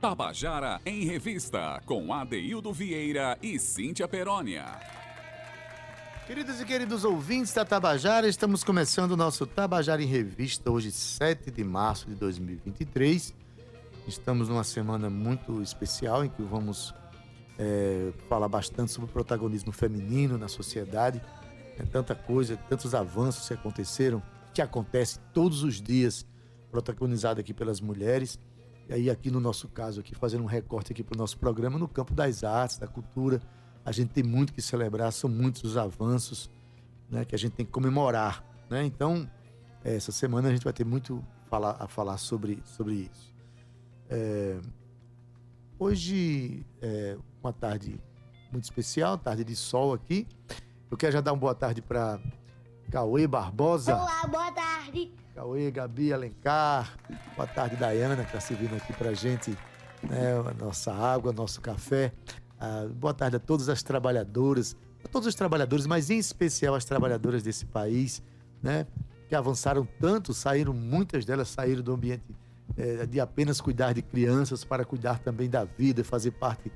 Tabajara em Revista, com Adeildo Vieira e Cíntia Perónia. Queridos e queridos ouvintes da Tabajara, estamos começando o nosso Tabajara em Revista, hoje 7 de março de 2023. Estamos numa semana muito especial em que vamos é, falar bastante sobre o protagonismo feminino na sociedade. É tanta coisa, tantos avanços que aconteceram, que acontece todos os dias, protagonizado aqui pelas mulheres. E aí, aqui no nosso caso, aqui fazendo um recorte aqui para o nosso programa, no campo das artes, da cultura, a gente tem muito que celebrar, são muitos os avanços né, que a gente tem que comemorar. Né? Então, essa semana a gente vai ter muito falar, a falar sobre, sobre isso. É, hoje é uma tarde muito especial, tarde de sol aqui. Eu quero já dar uma boa tarde para Cauê Barbosa. Olá, boa tarde. Cauê, Gabi, Alencar. Boa tarde, Dayana, que está servindo aqui para gente né, a nossa água, nosso café. Ah, boa tarde a todas as trabalhadoras, a todos os trabalhadores, mas em especial as trabalhadoras desse país, né? Que avançaram tanto, saíram, muitas delas saíram do ambiente é, de apenas cuidar de crianças para cuidar também da vida, fazer parte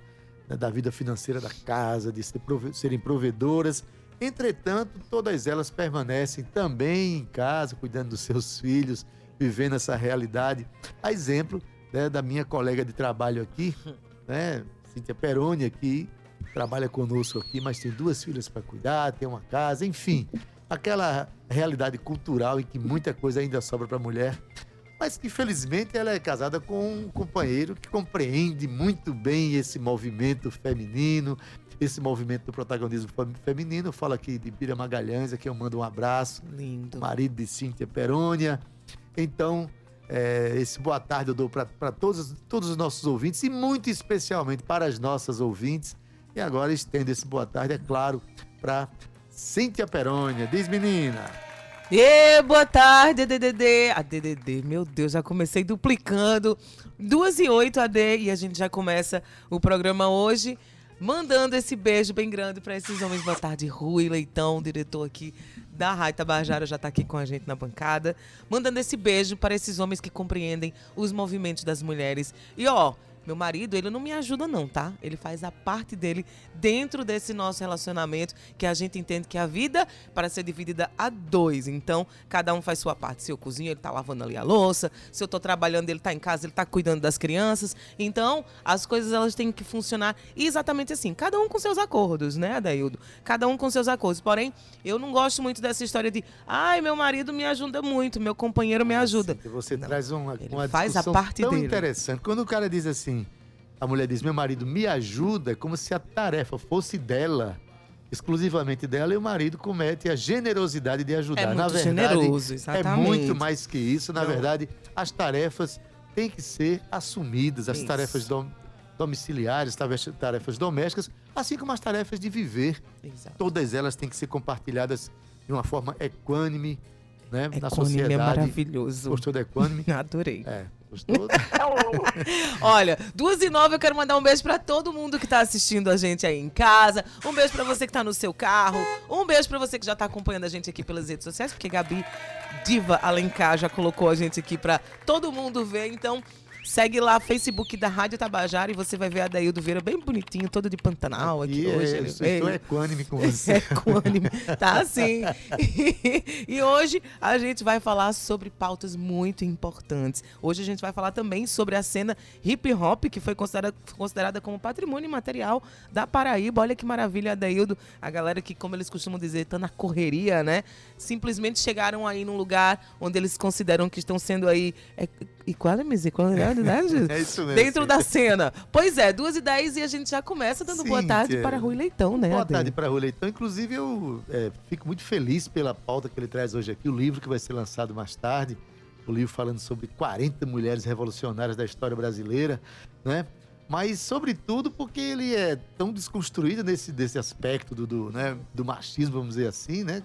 né, da vida financeira da casa, de ser prove serem provedoras. Entretanto, todas elas permanecem também em casa, cuidando dos seus filhos, vivendo essa realidade. A exemplo né, da minha colega de trabalho aqui, né, Cíntia Peroni, que trabalha conosco aqui, mas tem duas filhas para cuidar, tem uma casa, enfim, aquela realidade cultural em que muita coisa ainda sobra para a mulher, mas que felizmente ela é casada com um companheiro que compreende muito bem esse movimento feminino, esse movimento do protagonismo feminino. Fala aqui de Bira Magalhães, aqui eu mando um abraço. Lindo. Marido de Cíntia Perônia. Então, é, esse boa tarde eu dou para todos, todos os nossos ouvintes e muito especialmente para as nossas ouvintes. E agora estendo esse boa tarde, é claro, para Cíntia Perônia. Diz, menina. E boa tarde, DDD. A DDD, meu Deus, já comecei duplicando. Duas e oito AD e a gente já começa o programa hoje mandando esse beijo bem grande para esses homens. Boa tarde, Rui Leitão, diretor aqui da Rádio Tabajara, já está aqui com a gente na bancada. Mandando esse beijo para esses homens que compreendem os movimentos das mulheres. E ó, meu marido, ele não me ajuda não, tá? Ele faz a parte dele dentro desse nosso relacionamento, que a gente entende que a vida para ser dividida a dois. Então, cada um faz sua parte. Se eu cozinho, ele tá lavando ali a louça. Se eu tô trabalhando, ele tá em casa, ele tá cuidando das crianças. Então, as coisas elas têm que funcionar exatamente assim. Cada um com seus acordos, né, Adaildo? Cada um com seus acordos. Porém, eu não gosto muito dessa história de, ai, meu marido me ajuda muito, meu companheiro me ajuda. Sim, você não, traz uma, uma faz a parte tão dele. interessante. Quando o cara diz assim, a mulher diz: Meu marido me ajuda, é como se a tarefa fosse dela, exclusivamente dela, e o marido comete a generosidade de ajudar. É muito Na verdade, generoso, é exatamente. muito mais que isso. Na Não. verdade, as tarefas têm que ser assumidas, as Isso. tarefas dom- domiciliares, tarefas- tarefas domésticas, assim como as tarefas de viver. Exato. Todas elas têm que ser compartilhadas de uma forma equânime, né? na Equânime é sociedade. maravilhoso. Gostou da equânime? Adorei. É, gostou? Olha, duas e nove, eu quero mandar um beijo pra todo mundo que tá assistindo a gente aí em casa. Um beijo pra você que tá no seu carro. Um beijo pra você que já tá acompanhando a gente aqui pelas redes sociais, porque Gabi Diva Alencar já colocou a gente aqui pra todo mundo ver. Então, segue lá, Facebook da Rádio Tabajara e você vai ver a Daildo Vieira bem bonitinho, todo de Pantanal aqui E hoje. é, eu veio. estou equânime com você. É equânime. Tá assim. E, hoje a gente vai falar sobre pautas muito importantes. Hoje a gente vai falar também sobre a cena hip hop, que foi considerada, considerada como patrimônio material da Paraíba. Olha que maravilha, Adaildo. A galera que, como eles costumam dizer, tá na correria, né? Simplesmente chegaram aí num lugar onde eles consideram que estão sendo aí. É, equalities, equalidade, né, Jesus? É isso mesmo. Dentro da cena. Pois é, duas e dez e a gente já começa dando boa tarde Cíntia. para Rui Leitão, né? Boa Ade? tarde para Rui Leitão. Inclusive, eu é, fico muito feliz pela pauta que ele traz hoje aqui, o livro que vai ser lançado mais tarde. O livro falando sobre 40 mulheres revolucionárias da história brasileira, né? Mas, sobretudo, porque ele é tão desconstruído nesse desse aspecto do, do, né, do machismo, vamos dizer assim, né?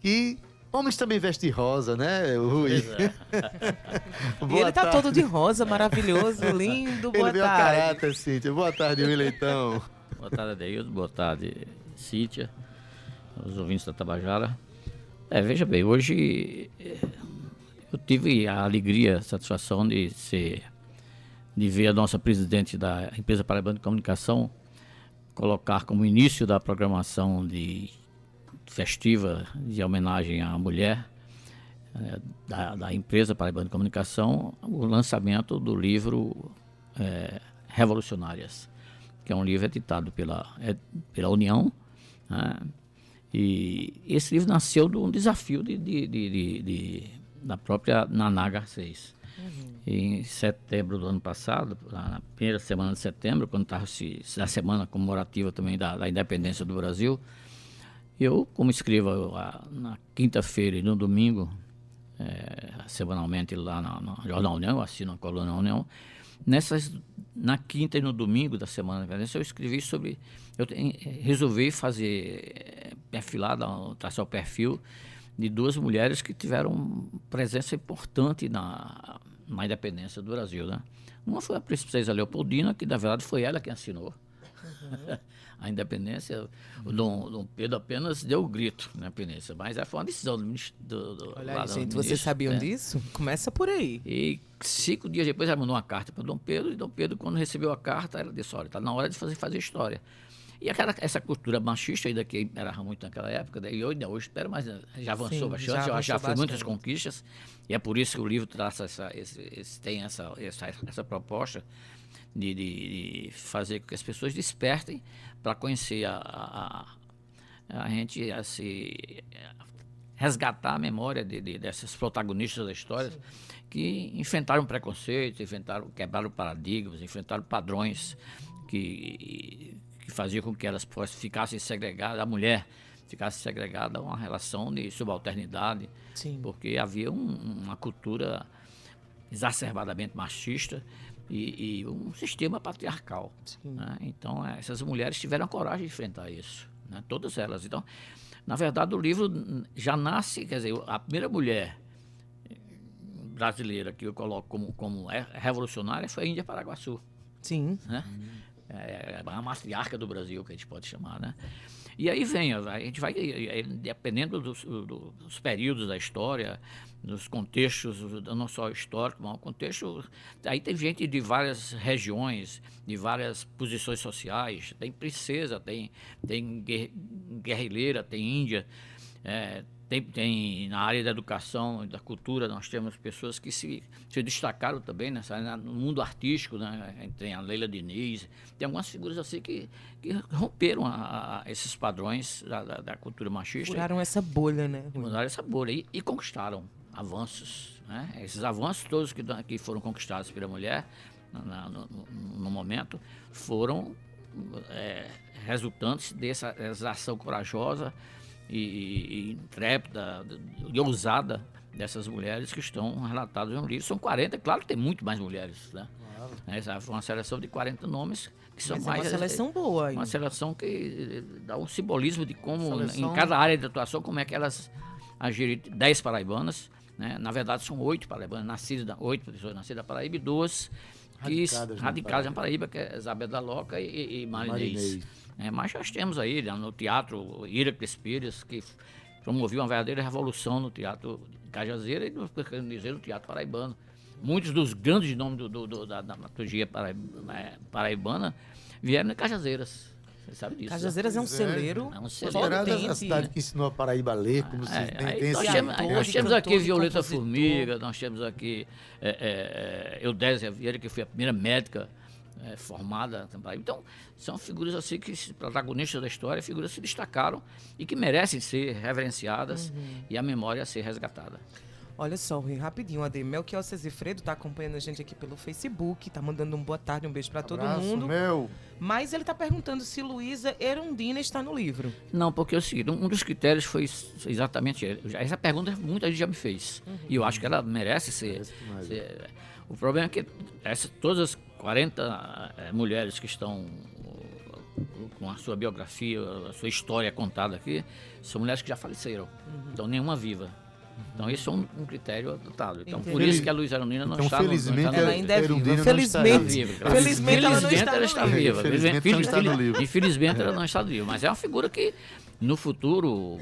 Que homens também vestem rosa, né, Rui? E Boa ele tá tarde. todo de rosa, maravilhoso, lindo. Boa Ele tarde. caráter, Cíntia. Boa tarde, Rui Leitão. Boa tarde, Adeildo. Boa tarde, Cíntia, os ouvintes da Tabajara. É, veja bem, hoje eh, eu tive a alegria, a satisfação de ser de ver a nossa presidente da empresa Paraibana de Comunicação colocar como início da programação de festiva de homenagem à mulher é, da, da, empresa Paraibana de Comunicação o lançamento do livro é, Revolucionárias, que é um livro editado pela, é, pela União. Né? E esse livro nasceu de um desafio de, de, de, de da própria Naná Garcês. Uhum. Em setembro do ano passado, na primeira semana de setembro, quando estava a semana comemorativa também da, da independência do Brasil, eu, como escrevo na quinta-feira e no domingo, é, semanalmente lá no Jornal União, eu assino a coluna União, nessas, na quinta e no domingo da semana eu escrevi sobre, eu resolvi fazer, é, perfilar, traçar o perfil de duas mulheres que tiveram presença importante na, na independência do Brasil, né? Uma foi a princesa Leopoldina, que na verdade foi ela quem assinou. Uhum. a independência, o Dom, Dom, Pedro apenas deu o grito na independência, mas foi uma decisão do ministro. Do, do, Olha aí, gente, vocês sabiam né? disso? Começa por aí. E cinco dias depois ela mandou uma carta para Dom Pedro, e Dom Pedro, quando recebeu a carta, ela disse: olha, está na hora de fazer, fazer história. E aquela, essa cultura machista ainda que era muito naquela época, né? e ainda hoje espero, mas já avançou Sim, bastante, já, avançou já foi muitas conquistas, e é por isso que o livro traça essa, esse, esse, tem essa, essa, essa proposta de, de, de, fazer com que as pessoas despertem para conhecer a, a, a, gente, a se resgatar a memória de, de dessas protagonistas da história Sim. que enfrentaram preconceitos, enfrentaram, quebraram paradigmas, enfrentaram padrões que que fazia com que elas ficassem segregadas, a mulher ficasse segregada a uma relação de subalternidade, Sim. porque havia um, uma cultura exacerbadamente machista e, e um sistema patriarcal. Né? Então, é, essas mulheres tiveram a coragem de enfrentar isso, né? todas elas. Então, na verdade, o livro já nasce, quer dizer, a primeira mulher brasileira que eu coloco como, como é revolucionária foi a Índia Paraguaçu. Sim. Né? Hum é, a matriarca do Brasil, que a gente pode chamar, né? E aí vem, a gente vai, dependendo dos, dos períodos da história, dos contextos, não só histórico, mas contexto. Aí tem gente de várias regiões, de várias posições sociais, tem princesa, tem, tem guerrilheira, tem índia, é, tem, tem, na área da educação e da cultura, nós temos pessoas que se, se destacaram também nessa, no mundo artístico, né? Tem a Leila Diniz, tem algumas figuras assim que, que romperam a, a esses padrões da, da, da, cultura machista. Furaram essa bolha, né? Furaram essa bolha e, e conquistaram avanços. Né? Esses avanços todos que, que foram conquistados pela mulher na, no, no, momento foram é, resultantes dessa, dessa ação corajosa e, e intrépida e ousada dessas mulheres que estão relatadas no livro. São 40, claro que tem muito mais mulheres, né? Claro. Essa foi uma seleção de 40 nomes que são Mas mais. É uma seleção boa. Hein? Uma seleção que dá um simbolismo de como, seleção... em cada área de atuação, como é que elas agiram. 10 paraibanas, né? Na verdade, são oito paraibanas, nascidas, oito pessoas nascidas da Paraíba e duas que radicadas, radicadas na Paraíba, que é Isabel da Loca e, e Marinês. Marinês. É, mas nós temos aí né, no teatro Iraques Pires, que promoveu uma verdadeira revolução no teatro Cajazeira e no, no teatro paraibano. Muitos dos grandes nomes do, do, do, da dramaturgia é, paraibana vieram de Cajazeiras. Você sabe disso. Cajazeiras né? é um celeiro. É um celeiro. É a cidade que ensinou a Paraíba a ler, como se é, tem, tem nós, temos, nós temos aqui Violeta Formiga, nós temos aqui é, é, é, Eudésia Vieira, que foi a primeira médica é, formada também. Então, são figuras assim que, protagonistas da história, figuras que se destacaram e que merecem ser reverenciadas uhum. e a memória ser resgatada. Olha só, Rui, rapidinho, Ade. Melchior Cezifredo tá acompanhando a gente aqui pelo Facebook, tá mandando um boa tarde, um beijo para todo mundo. meu! Mas ele tá perguntando se Luísa Erundina está no livro. Não, porque é o seguinte, um dos critérios foi exatamente essa pergunta muita gente já me fez. Uhum. E eu acho que ela merece ser, ser o problema é que essa, todas as 40 é, eh, mulheres que estão com a sua biografia, a sua história contada aqui, são mulheres que já faleceram. Uhum. Então, nenhuma viva. Então, esse é um, um critério adotado. Então, Entendi. por isso que a Luísa Arundina não então, está felizmente, no, não ela ainda é viva. Felizmente, está felizmente, ela não está, ela está viva. Felizmente, felizmente, ela não está no livro. Infelizmente, ela não está viva. Mas é uma figura que, no futuro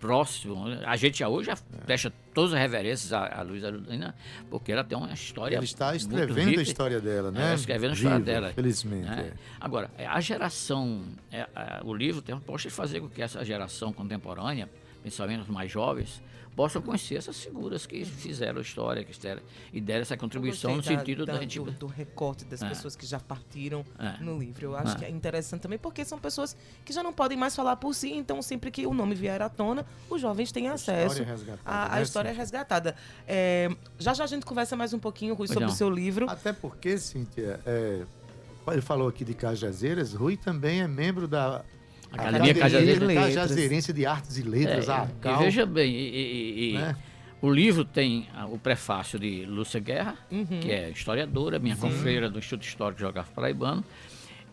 próximo. A gente já hoje já presta todas as reverências à, à Luísa Arudina, porque ela tem uma história. Ele está muito escrevendo rica. a história dela, né? É, escrevendo a história Viva, dela. Felizmente. né? é. Agora, é, a geração, é, a- o livro tem a proposta de fazer com que essa geração contemporânea, principalmente os mais jovens, possam conhecer essas figuras que fizeram a história, que fizeram, e deram essa contribuição no da- sentido da, da- gente. do, do recorte das É. pessoas que já partiram É. no livro. Eu acho É. que é interessante também, porque são pessoas que já não podem mais falar por si, então sempre que o nome vier à tona, os jovens têm acesso. história é resgatada, A, a né, história é Cíntia? resgatada. É, já já a gente conversa mais um pouquinho, Rui, Pois sobre não. o seu livro. Até porque, Cíntia, é, ele falou aqui de Cajazeiras, Rui também é membro da Academia Cajazeira. Cajazeirense de Artes e Letras, É, a e veja bem, e, e- e- né? o livro tem ah, o prefácio de Lúcia Guerra, Uhum. que é historiadora, minha confreira do Instituto Histórico Geográfico Paraibano.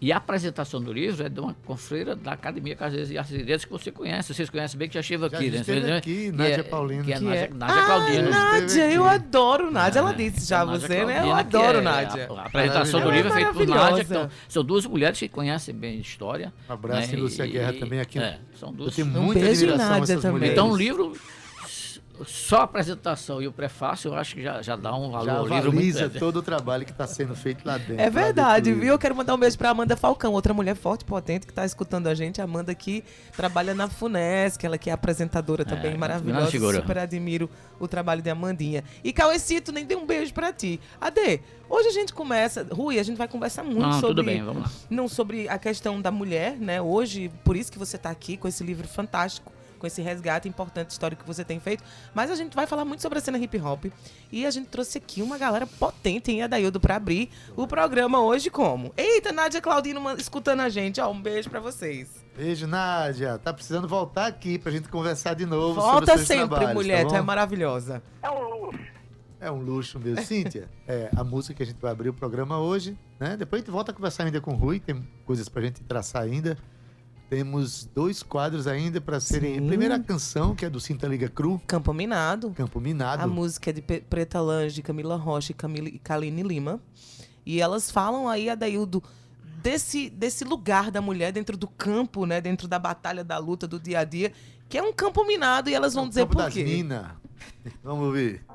E a apresentação do livro é de uma confreira da Academia Caseiras e Artes e Letras que você conhece, vocês conhecem bem, que já esteve Já aqui. né? esteve Você- aqui, que Nádia é- Paulino. Que é Que Nádia, é- Nádia ah, Claudino. Nádia, Esteve eu adoro Nádia. Ela É, disse já, Nádia você, né? Eu adoro é- Nádia. A, a apresentação do livro é feita por Nádia. Então, são duas mulheres que conhecem bem história. Um abraço né? em Lúcia E- Guerra e- também aqui. É, são Eu duas tenho Um muita beijo em admiração a Nádia essas também. mulheres. então o livro, só a apresentação e o prefácio, eu acho que já, já dá um valor já ao livro valoriza todo o trabalho que está sendo feito lá dentro. É verdade, dentro viu? Eu quero mandar um beijo pra Amanda Falcão, outra mulher forte, potente, que tá escutando a gente. A Amanda que trabalha na FUNESC, ela que é apresentadora também, grande maravilhosa. Super admiro o trabalho de Amandinha. E Cauecito, nem dei um beijo pra ti. Ade, hoje a gente começa. Rui, a gente vai conversar muito Não, sobre. tudo bem, vamos lá. Não sobre a questão da mulher, né? Hoje, por isso que você tá aqui com esse livro fantástico. Com esse resgate importante histórico que você tem feito. Mas a gente vai falar muito sobre a cena hip hop. E a gente trouxe aqui uma galera potente em Adaildo pra abrir o programa hoje como? Eita, Nádia Claudino escutando a gente. Ó, um beijo pra vocês. Beijo, Nádia. Tá precisando voltar aqui pra gente conversar de novo sobre Volta sempre, trabalhos, mulher. tá tu é maravilhosa. É um luxo mesmo. Cíntia, é, a música que a gente vai abrir o programa hoje, né? Depois a gente volta a conversar ainda com o Rui, tem coisas pra gente traçar ainda. Temos dois quadros ainda para serem. Sim. A primeira canção, que é do Cinta Liga Cru, Campo Minado. Campo Minado. A música é de Preta Lange, Camila Rocha e Camila, e Kaline Lima. E elas falam aí, Adaildo, desse, desse lugar da mulher dentro do campo, né? Dentro da batalha, da luta, do dia a dia, que é um campo minado e elas vão No dizer Campo por das quê. Minas. Vamos ouvir.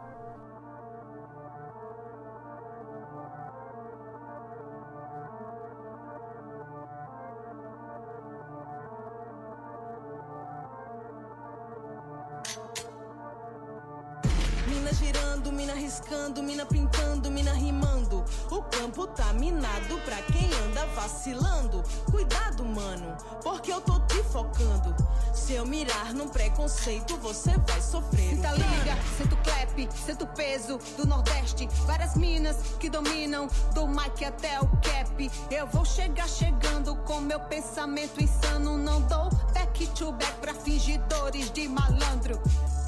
Mina riscando, mina pintando, mina rimando. O campo tá minado pra quem anda vacilando. Cuidado, mano, porque eu tô te focando. Se eu mirar num preconceito, você vai sofrer. Sinta liga, sinto clap, sinto peso do Nordeste. Várias minas que dominam, do mic até o cap. Eu vou chegar chegando com meu pensamento insano. Não dou back to back pra fingidores de malandro.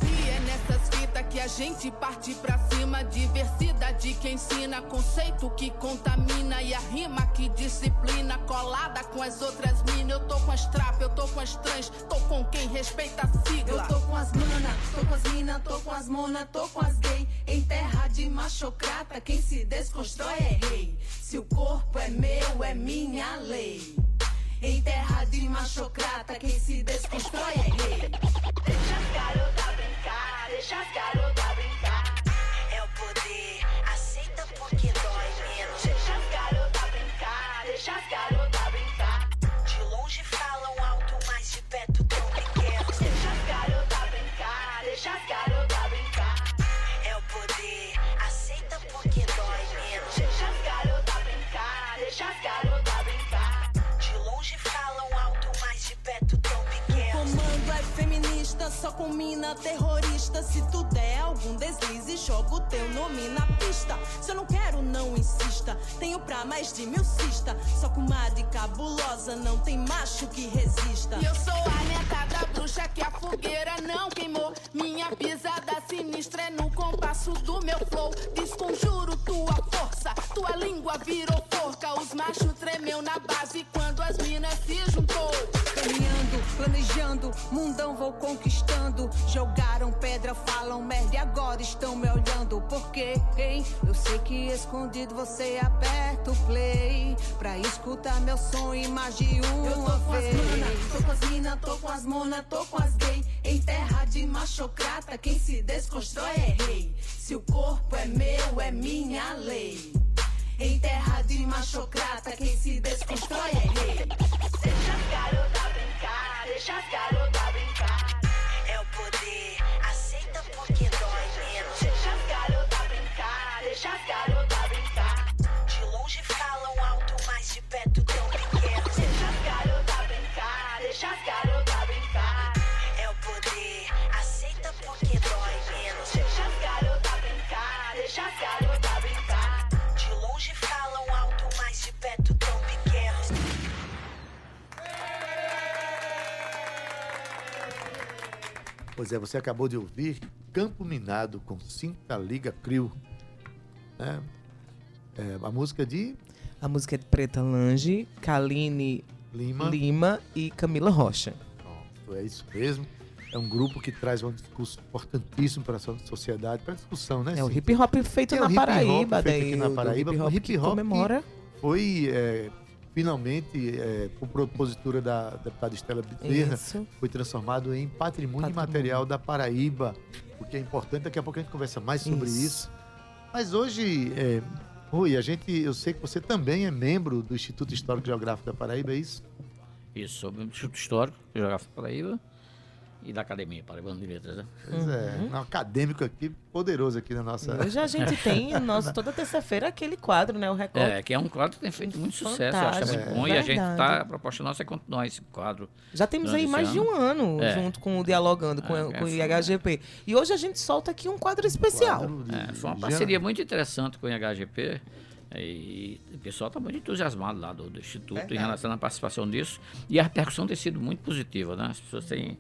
E é nessas fitas que a gente parte pra cima. Diversidade que ensina, conceito que contamina. E a rima que disciplina, colada com as outras minas. Eu tô com as trap, eu tô com as trans, tô com quem respeita a sigla. Eu tô com as mana, tô com as mina, tô com as mona, tô com as gay. Em terra de machocrata, quem se desconstrói é rei. Se o corpo é meu, é minha lei. Em terra de machocrata, quem se desconstrói é rei. Deixa as garotas brincar, deixa as garotas com mina terrorista. Se tu der algum deslize, joga o teu nome na pista. Se eu não quero, não insista. Tenho pra mais de mil cista. Só com de cabulosa, não tem macho que resista. E eu sou a neta da bruxa que a fogueira não queimou. Minha pisada sinistra é no compasso do meu flow. Desconjuro tua força, tua língua virou forca. Os machos tremeu na base quando as minas se juntou. Caminhando, planejando, mundão vou conquistando. Jogaram pedra, falam merda e agora estão me olhando. Por quê? sei. Eu sei que escondido você aperta o play. Pra escutar meu som em mais de uma Eu tô com as vez. mana, tô com as mina, tô com as mona, tô com as gay. Em terra de machocrata, quem se desconstrói é rei. Se o corpo é meu, é minha lei. Em terra de machocrata, quem se desconstrói é rei. Deixa as garotas brincar, deixa as garotas brincar. É Pois é, você acabou de ouvir Campo Minado com Cinta Liga Crio. né? É, a música de A música é de Preta Lange, Kaline Lima. Lima e Camila Rocha. Pronto, é isso mesmo. É um grupo que traz um discurso importantíssimo para a sociedade, para a discussção, né? É o hip hop feito É na hip hop Paraíba, feito daí aqui na Paraíba, hip hop hip hop comemora. Foi é, finalmente, é, por propositura da deputada Estela Bezerra, Isso. foi transformado em patrimônio, Patrimônio. imaterial da Paraíba, o que é importante. Daqui a pouco a gente conversa mais sobre isso. Mas hoje, é, Rui, a gente, eu sei que você também é membro do Instituto Histórico e Geográfico da Paraíba, é isso? Isso, sobre o Instituto Histórico, Geográfico Paraíba e da Academia Paraibana de Letras, né? Pois é, um acadêmico aqui, poderoso aqui na nossa. Hoje a gente tem, nosso, toda terça-feira, aquele quadro, né? O Recorte. É, que é um quadro que tem feito muito sucesso, eu acho que é muito Fantástico, bom. E a gente verdade. tá, a proposta nossa é continuar esse quadro. Já temos aí mais de um ano É. junto com o Dialogando com, É, com o é, IHGP. E hoje a gente solta aqui um quadro especial. quadro de- É, foi uma parceria muito interessante com o IHGP. E o pessoal está muito entusiasmado lá do, do Instituto em relação à participação disso. E a repercussão tem sido muito positiva, né? As pessoas têm,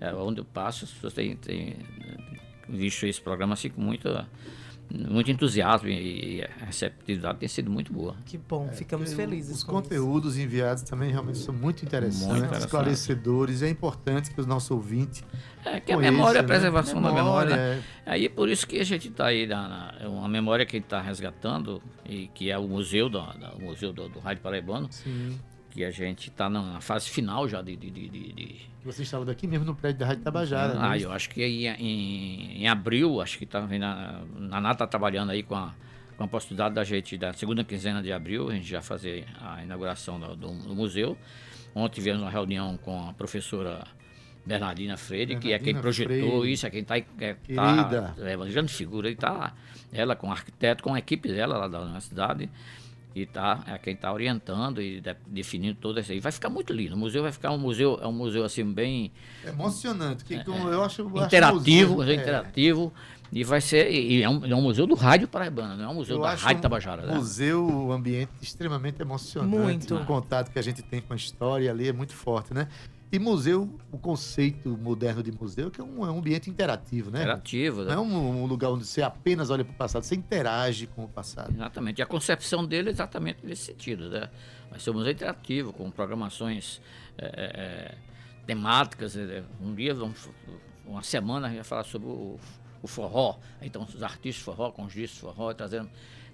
é, onde eu passo, as pessoas têm, têm eh, visto esse programa assim com muita, muito entusiasmo e, a receptividade tem sido muito boa. Que bom, ficamos felizes. É, Os com conteúdos enviados também realmente são muito interessantes, Muito interessante. esclarecedores. É importante que o nosso ouvinte. É que a memória, a né? preservação da memória. é. Aí por isso que a gente está aí, na, na- é uma memória que a gente está resgatando, e que é o museu, da, da- o museu do, do Rádio Paraibano, Sim. Que a gente está na fase final já de. de, de, de- Você instalou daqui mesmo no prédio da Rádio Tabajara. ah, né? eu acho que aí em, em abril, acho que tá, vendo a a Naná está trabalhando aí com a, com a possibilidade da gente, da segunda quinzena de abril, a gente já fazer a inauguração do, do- do museu. Ontem tivemos uma reunião com a professora Bernardina Freire, que é quem Bernardina projetou Freire. isso, é quem está Querida. tá, evangelizando figura, e está ela com o arquiteto, com a equipe dela lá da universidade, e tá, é quem está orientando e de- definindo tudo isso aí. Vai ficar muito lindo. O museu vai ficar um museu, é um museu assim bem É emocionante. Que, como eu acho, eu acho interativo, museu- museu é, interativo. E vai ser. E é um, é um museu do rádio paraibano, não é um museu eu da acho Rádio um Tabajara. né? museu, o ambiente extremamente emocionante. Muito. O contato que a gente tem com a história ali é muito forte, né? E museu, o conceito moderno de museu, que é um, é um ambiente interativo, né? Interativo, Não é um, um lugar onde você apenas olha para o passado, você interage com o passado. Exatamente. E a concepção dele é exatamente nesse sentido. Né? Vai ser um museu interativo, com programações é, é, é, temáticas. é, Um dia, vamos- uma semana, a gente vai falar sobre o, o forró. Então, os artistas forró, com os discos forró, trazendo.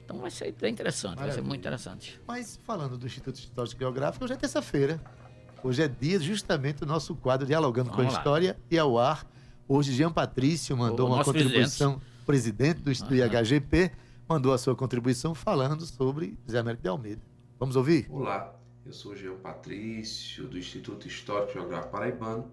Então, vai ser interessante, vai ser Maravilha. muito interessante. Mas falando do Instituto Histórico Geográfico, hoje é terça-feira. Hoje é dia justamente do nosso quadro Dialogando com a Vamos lá. História e ao ar. Hoje, Jean Patrício mandou O uma contribuição, presidente do, do Aham. IHGP, mandou a sua contribuição falando sobre Zé Américo de Almeida. Vamos ouvir? Olá, eu sou Jean Patrício, do Instituto Histórico e Geográfico Paraibano,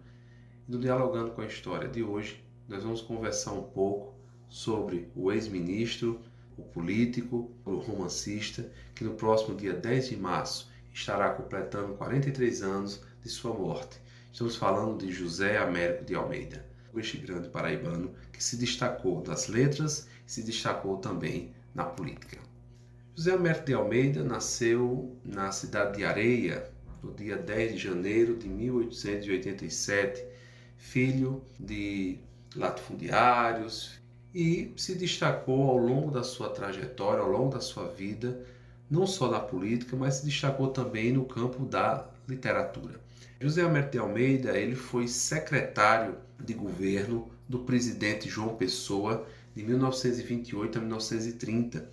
e no Dialogando com a História de hoje, nós vamos conversar um pouco sobre o ex-ministro, o político, o romancista, que no próximo dia 10 de março estará completando 43 anos de sua morte. Estamos falando de José Américo de Almeida, este grande paraibano que se destacou nas letras e se destacou também na política. José Américo de Almeida nasceu na cidade de Areia no dia 10 de janeiro de 1887, filho de latifundiários e se destacou ao longo da sua trajetória, ao longo da sua vida, não só na política, mas se destacou também no campo da literatura. José Américo de Almeida ele foi secretário de governo do presidente João Pessoa de 1928 a 1930.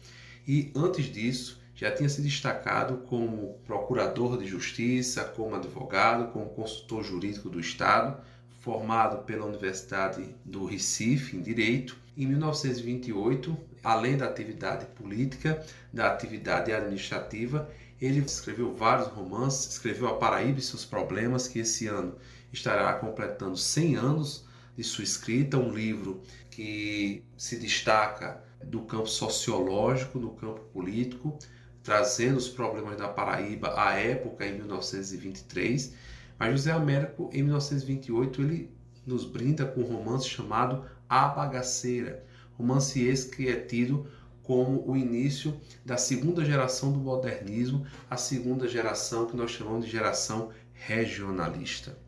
E antes disso, já tinha se destacado como procurador de justiça, como advogado, como consultor jurídico do Estado, formado pela Universidade do Recife em Direito. Em 1928, além da atividade política, da atividade administrativa, ele escreveu vários romances, escreveu A Paraíba e seus Problemas, que esse ano estará completando 100 anos de sua escrita, um livro que se destaca do campo sociológico, do campo político, trazendo os problemas da Paraíba à época, em 1923. Mas José Américo, em 1928, ele nos brinda com um romance chamado A Bagaceira, romance esse que é tido como o início da segunda geração do modernismo, a segunda geração que nós chamamos de geração regionalista.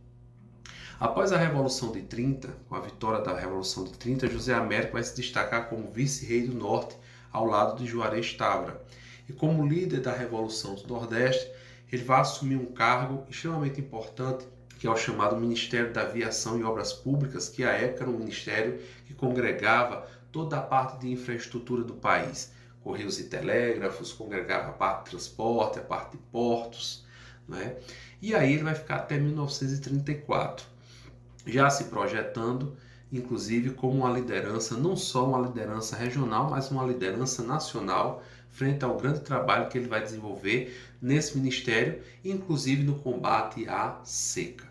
Após a Revolução de 30, com a vitória da Revolução de 30, José Américo vai se destacar como vice-rei do Norte ao lado de Juarez Távora. E como líder da Revolução do Nordeste, ele vai assumir um cargo extremamente importante, que é o chamado Ministério da Aviação e Obras Públicas, que à época era um ministério que congregava toda a parte de infraestrutura do país. Correios e telégrafos, congregava a parte de transporte, a parte de portos. Né? E aí ele vai ficar até 1934, já se projetando, inclusive, como uma liderança, não só uma liderança regional, mas uma liderança nacional, frente ao grande trabalho que ele vai desenvolver nesse ministério, inclusive no combate à seca.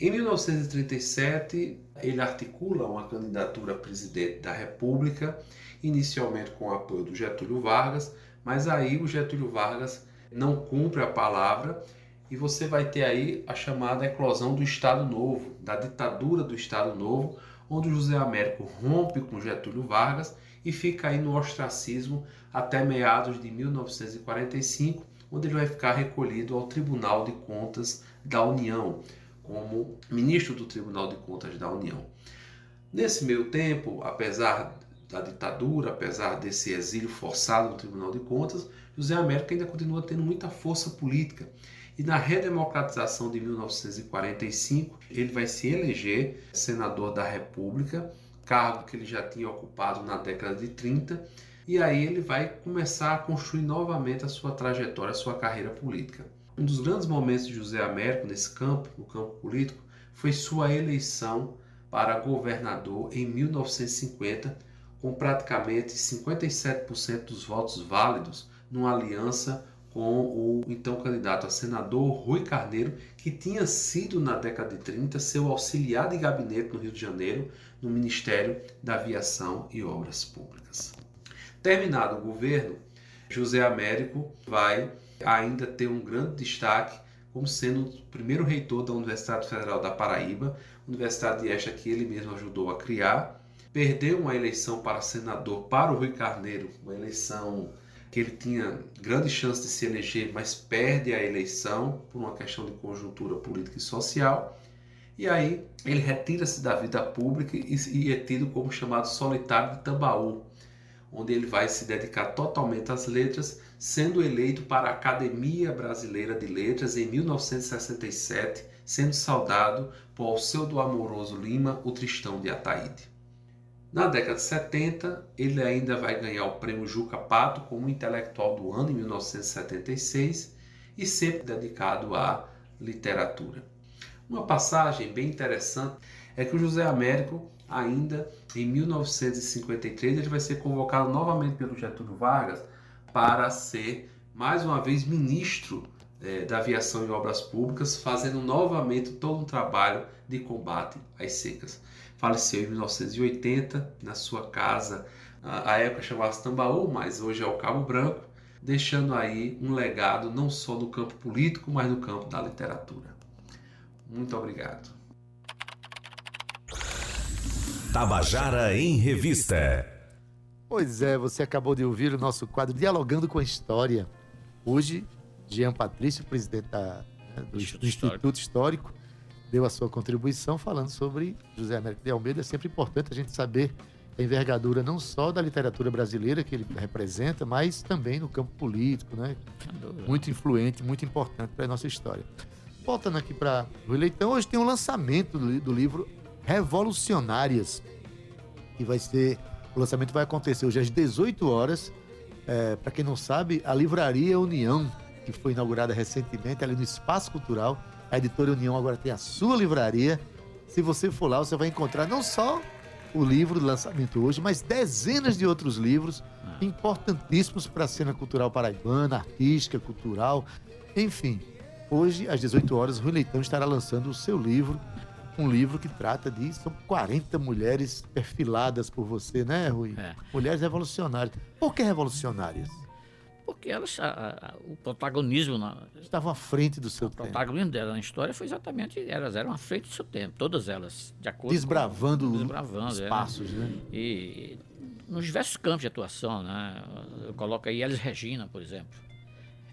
Em 1937, ele articula uma candidatura a presidente da República, inicialmente com o apoio do Getúlio Vargas, mas aí o Getúlio Vargas não cumpre a palavra e você vai ter aí a chamada eclosão do Estado Novo, da ditadura do Estado Novo, onde José Américo rompe com Getúlio Vargas e fica aí no ostracismo até meados de 1945, onde ele vai ficar recolhido ao Tribunal de Contas da União, como ministro do Tribunal de Contas da União. Nesse meio tempo, apesar da ditadura, apesar desse exílio forçado no Tribunal de Contas, José Américo ainda continua tendo muita força política. E na redemocratização de 1945, ele vai se eleger senador da República, cargo que ele já tinha ocupado na década de 30, e aí ele vai começar a construir novamente a sua trajetória, a sua carreira política. Um dos grandes momentos de José Américo nesse campo, no campo político, foi sua eleição para governador em 1950, com praticamente 57% dos votos válidos, numa aliança com o então candidato a senador Rui Carneiro, que tinha sido na década de 30 seu auxiliar de gabinete no Rio de Janeiro, no Ministério da Aviação e Obras Públicas. Terminado o governo, José Américo vai ainda ter um grande destaque como sendo o primeiro reitor da Universidade Federal da Paraíba, universidade esta que ele mesmo ajudou a criar. Perdeu uma eleição para senador para o Rui Carneiro, uma eleição que ele tinha grande chance de se eleger, mas perde a eleição por uma questão de conjuntura política e social. E aí ele retira-se da vida pública e é tido como chamado solitário de Tambaú, onde ele vai se dedicar totalmente às letras, sendo eleito para a Academia Brasileira de Letras em 1967, sendo saudado por Alceu do Amoroso Lima, o Tristão de Ataíde. Na década de 70, ele ainda vai ganhar o prêmio Juca Pato como intelectual do ano em 1976 e sempre dedicado à literatura. Uma passagem bem interessante é que o José Américo, ainda em 1953, ele vai ser convocado novamente pelo Getúlio Vargas para ser mais uma vez ministro é, da Aviação e Obras Públicas, fazendo novamente todo um trabalho de combate às secas faleceu em 1980 na sua casa, a época chamava-se Tambaú, mas hoje é o Cabo Branco, deixando aí um legado não só no campo político, mas no campo da literatura. Muito obrigado. Tabajara em Revista. Pois é, você acabou de ouvir o nosso quadro Dialogando com a História. Hoje, Jean Patrício, presidente da, né, do, Instituto, do Instituto Histórico, deu a sua contribuição falando sobre José Américo de Almeida. É sempre importante a gente saber a envergadura não só da literatura brasileira que ele representa, mas também no campo político, né? Muito influente, muito importante para a nossa história. Voltando aqui para o Leitão, hoje tem o um lançamento do, do livro Revolucionárias, que vai ser O lançamento vai acontecer hoje às 18 horas. É, Para quem não sabe, a Livraria União, que foi inaugurada recentemente ali no Espaço Cultural. A editora União agora tem a sua livraria. Se você for lá, você vai encontrar não só o livro do lançamento hoje, mas dezenas de outros livros importantíssimos para a cena cultural paraibana, artística, cultural, enfim. Hoje, às 18 horas, Rui Leitão estará lançando o seu livro, um livro que trata de são 40 mulheres perfiladas por você, né, Rui? É. Mulheres revolucionárias. Por que revolucionárias? Porque elas, a- a- o protagonismo, na, Estavam à frente do seu o tempo, protagonismo dela na história foi exatamente, elas eram à frente do seu tempo, todas elas, de acordo desbravando, com, desbravando é. espaços, né? E nos diversos campos de atuação, né? Eu coloco aí Elis Regina, por exemplo.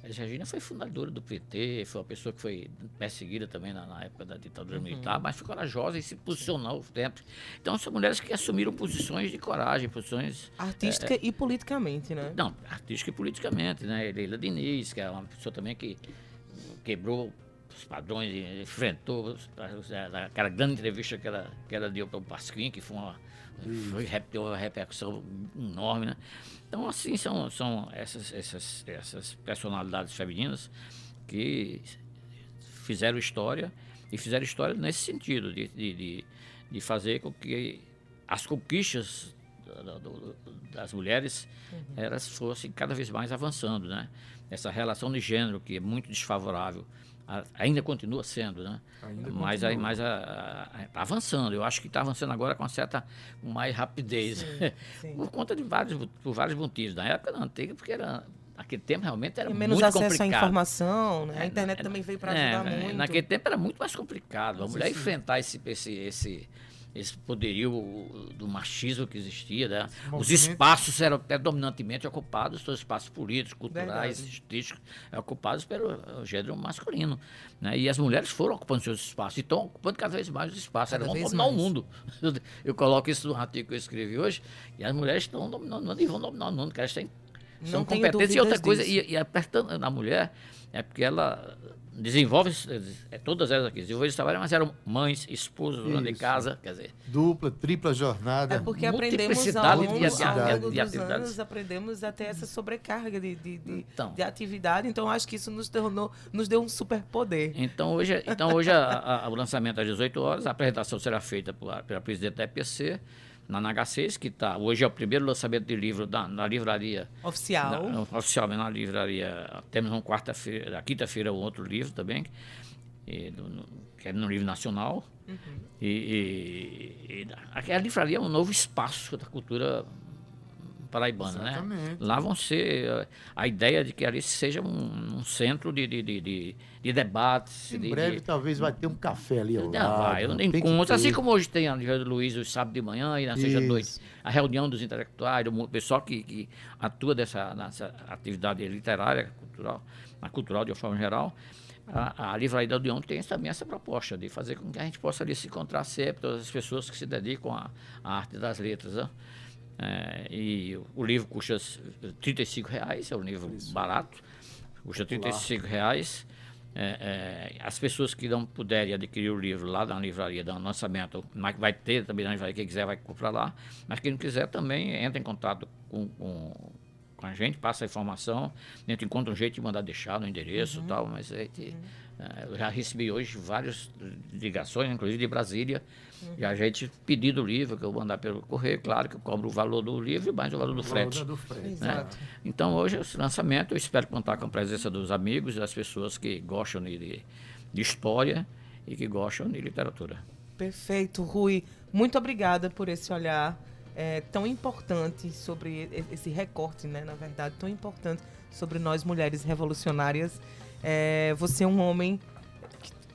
Elis Regina foi fundadora do PT, foi uma pessoa que foi perseguida também na, na época da ditadura militar, mas foi corajosa e se posicionou ao tempo. Então são mulheres que assumiram posições de coragem, posições Artística e politicamente, né? não, artística e politicamente, né? Leila Diniz, que é uma pessoa também que quebrou os padrões, enfrentou aquela grande entrevista que ela, que ela deu para o Pasquim, que foi uma, foi, deu uma repercussão enorme, né? Então, assim, são, são essas, essas, essas personalidades femininas que fizeram história e fizeram história nesse sentido, de, de, de, fazer com que as conquistas das mulheres elas fossem cada vez mais avançando, né? Essa relação de gênero que é muito desfavorável a- ainda continua sendo, né? mas aí mais a- a- tá avançando. Eu acho que está avançando agora com uma certa mais rapidez, sim. por conta de vários por vários motivos. Na época da antiga, porque era naquele tempo realmente era Tem menos muito acesso à informação, né? A É, internet é, também veio para é, ajudar é, muito. Naquele tempo era muito mais complicado. A mulher enfrentar esse, esse, esse, esse poderio do machismo que existia. Né? Os espaços eram predominantemente ocupados, os espaços políticos, culturais, artísticos, eram ocupados pelo gênero masculino. Né? E as mulheres foram ocupando seus espaços e estão ocupando cada vez mais os espaços. Cada Elas vão dominar o mais. mundo. Eu coloco isso no artigo que eu escrevi hoje, e as mulheres estão dominando o mundo e vão dominar o mundo, que elas têm são competentes e outra coisa, e, e apertando na mulher, é porque ela desenvolve, é, todas elas aqui, desenvolvem esse trabalho, mas eram mães, esposas, dona de casa, quer dizer, Dupla, tripla jornada. É porque aprendemos ao Multiplicidade longo, de ao longo de dos anos, aprendemos a ter essa sobrecarga de, de, de, Então. de atividade. Então, acho que isso nos, tornou, nos deu um superpoder. Então hoje, então hoje a- a- o lançamento às 18 horas, a apresentação será feita por- pela presidente da EPC, na NH6, que está. Hoje é o primeiro lançamento de livro da, na livraria. Oficial. Na, oficialmente na livraria. Temos uma quarta-feira, na quinta-feira um outro livro também, e no- que é no livro nacional. Uhum. E, e- e a livraria é um novo espaço da cultura paraibana, né? Exatamente. Lá vão ser eh, a ideia de que ali seja um, um centro de, de, de, de, de debates. Em de, breve, de, talvez, vai ter um café ali ao não, lado. vai, eu que conto. Assim como hoje tem a Livraria do Luiz, os sábados de manhã e na sexta-noite, a reunião dos intelectuais, mu- pessoal que, que atua dessa, nessa atividade literária, cultural, na cultural de uma forma geral. A, a Livraria da União tem também essa proposta de fazer com que a gente possa ali se encontrar sempre, todas as pessoas que se dedicam à, à arte das letras. Né? É, e o- livro custa 35 reais, é um livro barato, custa 35 reais. É, é, as pessoas que não puderem adquirir o livro lá na livraria, no lançamento, mas vai ter também na livraria, quem quiser vai comprar lá, mas quem não quiser também entra em contato com, com, com a gente, passa a informação, a gente encontra um jeito de mandar deixar no endereço e tal, mas a gente, é, eu já recebi hoje várias ligações, inclusive de Brasília, e a gente pedindo o livro, que eu vou mandar pelo correio, claro que eu cobro o valor do livro e mais o valor do frete. Do frete. né? Então, hoje, esse lançamento, eu espero contar com a presença dos amigos e das pessoas que gostam de, de, história e que gostam de literatura. Perfeito, Rui. Muito obrigada por esse olhar é, tão importante sobre esse recorte, né? Na verdade, tão importante sobre nós mulheres revolucionárias. É, você é um homem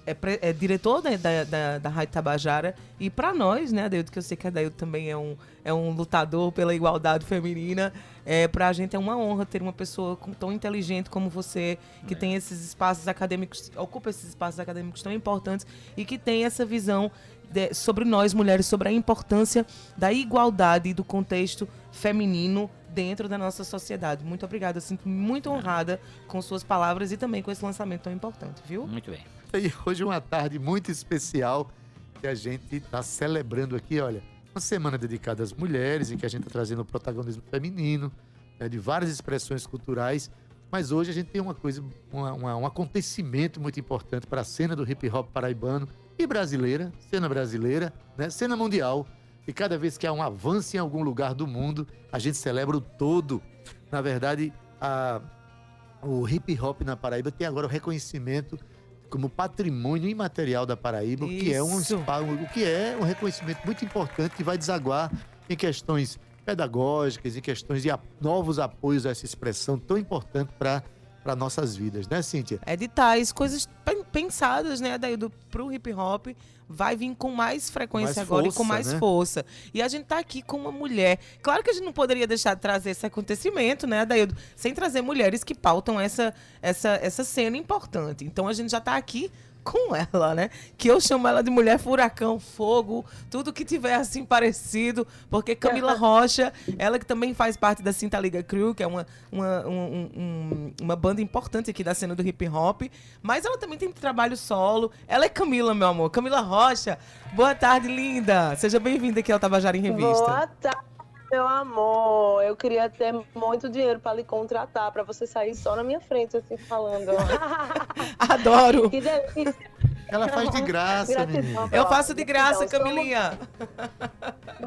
é, é diretor da, da, da, da Rádio Tabajara e para nós, né, Adaildo, que eu sei que a Adaildo também é um, é um lutador pela igualdade feminina, é, para a gente é uma honra ter uma pessoa com- tão inteligente como você, que tem esses espaços acadêmicos, ocupa esses espaços acadêmicos tão importantes e que tem essa visão de- sobre nós mulheres, sobre a importância da igualdade e do contexto feminino dentro da nossa sociedade. Muito obrigada, sinto muito honrada com suas palavras e também com esse lançamento tão importante, viu? Muito bem. E hoje é uma tarde muito especial que a gente está celebrando aqui, olha, uma semana dedicada às mulheres, em que a gente está trazendo o protagonismo feminino, né, de várias expressões culturais. Mas hoje a gente tem uma coisa, uma- uma- um acontecimento muito importante para a cena do hip hop paraibano e brasileira, cena brasileira, né, cena mundial. E cada vez que há um avanço em algum lugar do mundo, a gente celebra o todo. Na verdade, a, o hip hop na Paraíba tem agora o reconhecimento como patrimônio imaterial da Paraíba, o que é um o que é um reconhecimento muito importante que vai desaguar em questões pedagógicas, em questões de novos apoios a essa expressão tão importante para para nossas vidas, né, Cíntia? editais, coisas pen- pensadas, né, daí do pro hip hop, vai vir com mais frequência Mais agora e com força, mais né? força. E a gente tá aqui com uma mulher. Claro que a gente não poderia deixar de trazer esse acontecimento, né, Daildo, sem trazer mulheres que pautam essa essa essa cena importante. Então a gente já tá aqui com ela, né? Que eu chamo ela de mulher furacão, fogo, tudo que tiver assim parecido, porque Camila Rocha, ela que também faz parte da Cinta Liga Crew, que é uma, uma, um- um- uma banda importante aqui da cena do hip hop, mas ela também tem trabalho solo. Ela é Camila, meu amor, Camila Rocha. Boa tarde, linda. Seja bem-vinda aqui ao Tabajara em Revista. Boa tarde, meu amor. Eu queria ter muito dinheiro para lhe contratar, para você sair só na minha frente, assim, falando. Adoro. que delícia. Ela faz de graça, Gratidão, menina. Eu faço de graça, gratidão. Camilinha.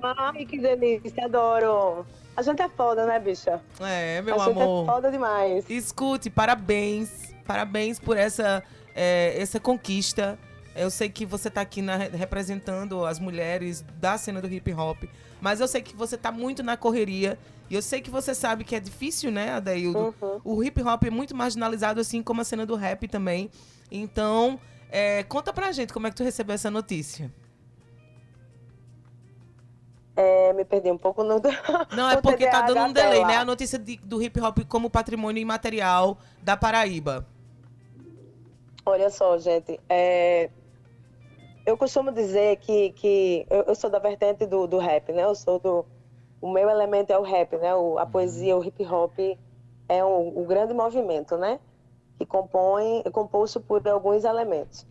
Ai, que delícia, adoro. A gente é foda, né, bicha? É, meu a gente amor. é foda demais. Escute, parabéns. Parabéns por essa, é, essa conquista. Eu sei que você tá aqui na- representando as mulheres da cena do hip hop, mas eu sei que você tá muito na correria. E eu sei que você sabe que é difícil, né, Adaildo? Uhum. O hip hop é muito marginalizado, assim como a cena do rap também. Então, é, conta pra gente como é que tu recebeu essa notícia. É, me perdi um pouco no. Não, é porque tá dando um TDAH delay, dela. né? A notícia de- do hip hop como patrimônio imaterial da Paraíba. Olha só, gente. é, Eu costumo dizer que, que eu, eu sou da vertente do, do rap, né? Eu sou do. O meu elemento é o rap, né? O- a poesia, o hip hop é um, um grande movimento, né? Que compõe, é composto por alguns elementos.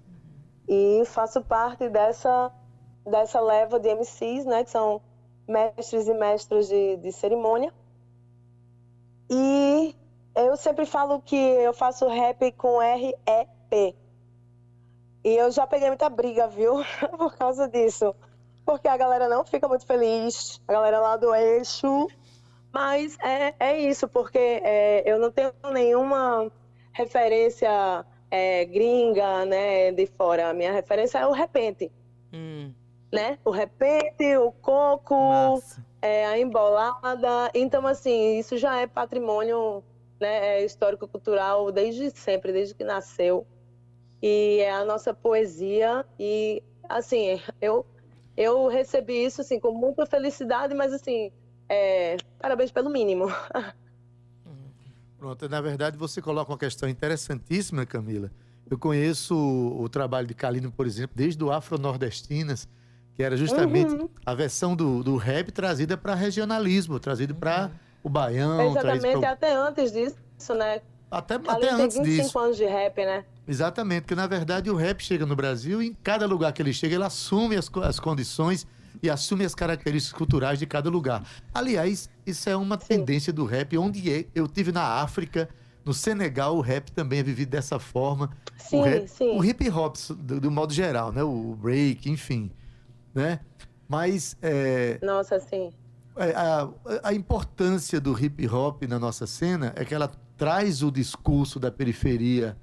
E faço parte dessa, dessa leva de MCs, né? Que são mestres e mestras de, de cerimônia. E eu sempre falo que eu faço rap com R-E-P. E eu já peguei muita briga, viu? Por causa disso. Porque a galera não fica muito feliz, a galera lá do eixo. Mas é, é isso, porque é, eu não tenho nenhuma referência é, gringa, né, de fora. A minha referência é o repente, Hum, né? O repente, o coco, é, a embolada. Então, assim, isso já é patrimônio né, é histórico-cultural desde sempre, desde que nasceu. E é a nossa poesia. E, assim, eu, eu recebi isso assim, com muita felicidade, mas, assim, é, parabéns pelo mínimo. Pronto, na verdade você coloca uma questão interessantíssima, Camila. Eu conheço o, o trabalho de Kalino, por exemplo, desde o Afro-Nordestinas, que era justamente Uhum. a versão do, do rap trazida para regionalismo, trazido para o baião, Exatamente, pra, até antes disso, né? até, Kalin até tem antes 25 disso. anos de rap, né? Exatamente, porque na verdade o rap chega no Brasil e em cada lugar que ele chega, ele assume as, as condições e assume as características culturais de cada lugar. Aliás, isso é uma tendência do rap, onde é- eu tive na África, no Senegal, o rap também é vivido dessa forma. Sim, o, rap, sim. o hip hop, do, do modo geral, né? O break, enfim, né? Mas é, Nossa, assim. é, a, a importância do hip hop na nossa cena é que ela traz o discurso da periferia,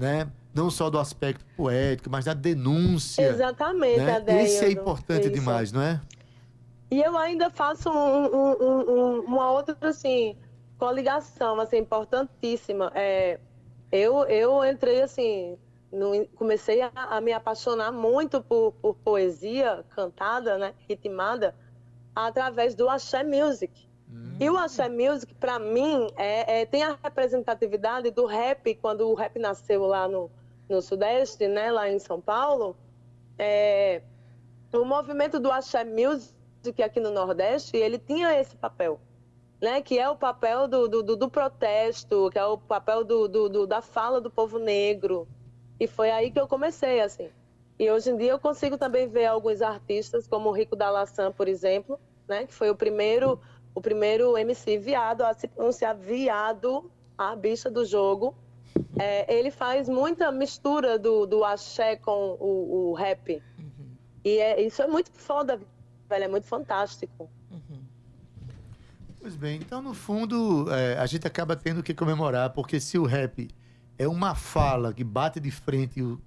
né? Não só do aspecto poético, mas da denúncia. Exatamente, né? Adélio. Esse é importante Isso. demais, não é? E eu ainda faço um- um- um- um- uma outra, assim, coligação, assim, importantíssima. É, eu, eu entrei, assim, no- comecei a, a me apaixonar muito por, por poesia cantada, né, ritmada, através do axé music. E o axé music, para mim, é, é- tem a representatividade do rap, quando o rap nasceu lá no, no Sudeste, né, lá em São Paulo, é, o movimento do axé music aqui no Nordeste, ele tinha esse papel, né? Que é o papel do, do, do- do protesto, que é o papel do, do- da fala do povo negro. E foi aí que eu comecei, assim. E hoje em dia eu consigo também ver alguns artistas, como o Rico Dalassan, por exemplo, né? Que foi o primeiro, o primeiro MC viado a se pronunciar viado, a bicha do jogo. É, ele faz muita mistura do, do axé com o, o rap. E é, isso é muito foda, velho, é muito fantástico. Pois bem, então no fundo é, a gente acaba tendo que comemorar, porque se o rap é uma fala que bate de frente, o-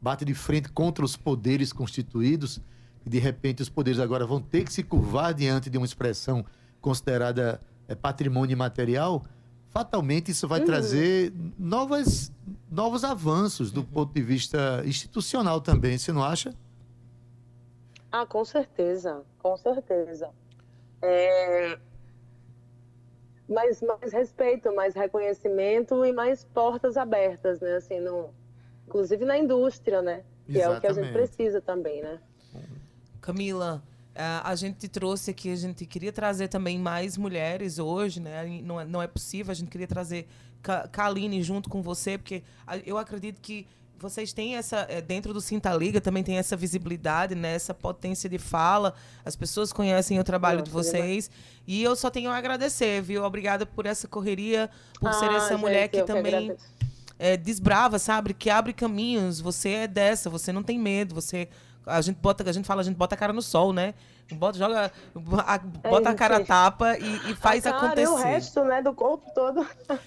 bate de frente contra os poderes constituídos, e de repente os poderes agora vão ter que se curvar diante de uma expressão considerada é, patrimônio imaterial, fatalmente isso vai Uhum. trazer novas, novos avanços do ponto de vista institucional também, você não acha? Ah, com certeza, com certeza. É... Mais, mais respeito, mais reconhecimento e mais portas abertas, né? Assim, no... Inclusive na indústria, né? Que é o que a gente Exatamente. precisa também, né? Camila, a gente trouxe aqui, a gente queria trazer também mais mulheres hoje, né? Não é, não é possível, a gente queria trazer Ka- Kaline junto com você, porque eu acredito que vocês têm essa, eh, dentro do Sinta Liga, também tem essa visibilidade, né? essa potência de fala, as pessoas conhecem o trabalho de vocês, e eu só tenho a agradecer, viu? Obrigada por essa correria, por ser Ah, essa gente, mulher que que também agradeço. é, desbrava, sabe? Que abre caminhos. Você é dessa, você não tem medo. Você a gente bota, a gente fala, a gente bota a cara no sol, né? Bota, joga, a- bota a cara a gente. tapa e, e faz a cara acontecer. E o resto, né, do corpo todo.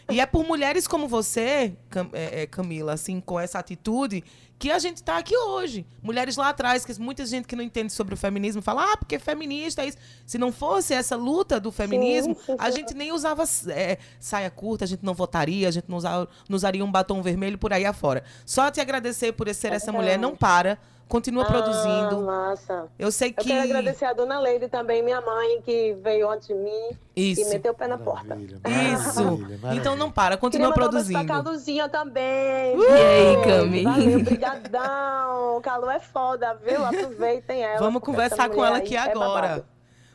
E é por mulheres como você, Cam- é, é, Camila, assim, com essa atitude, que a gente tá aqui hoje. Mulheres lá atrás, que muita gente que não entende sobre o feminismo fala, ah, porque feminista é isso. Se não fosse essa luta do feminismo, sim, a sim. gente nem usava é, saia curta, a gente não votaria, a gente não, usava, não usaria um batom vermelho por aí afora. Só te agradecer por ser essa mulher, não para, continua Ah, produzindo. massa. Eu sei Eu que. quero agradecer a dona Leide também, minha mãe, que veio antes de mim Isso. e meteu o pé na porta. Isso. Então não para, continua Queria mandar um beijo produzindo. pra Caluzinha também. E aí, Cami? Valeu, brigadão. Calu é foda, viu? Aproveitem ela. Vamos conversar com ela aqui é agora. babado.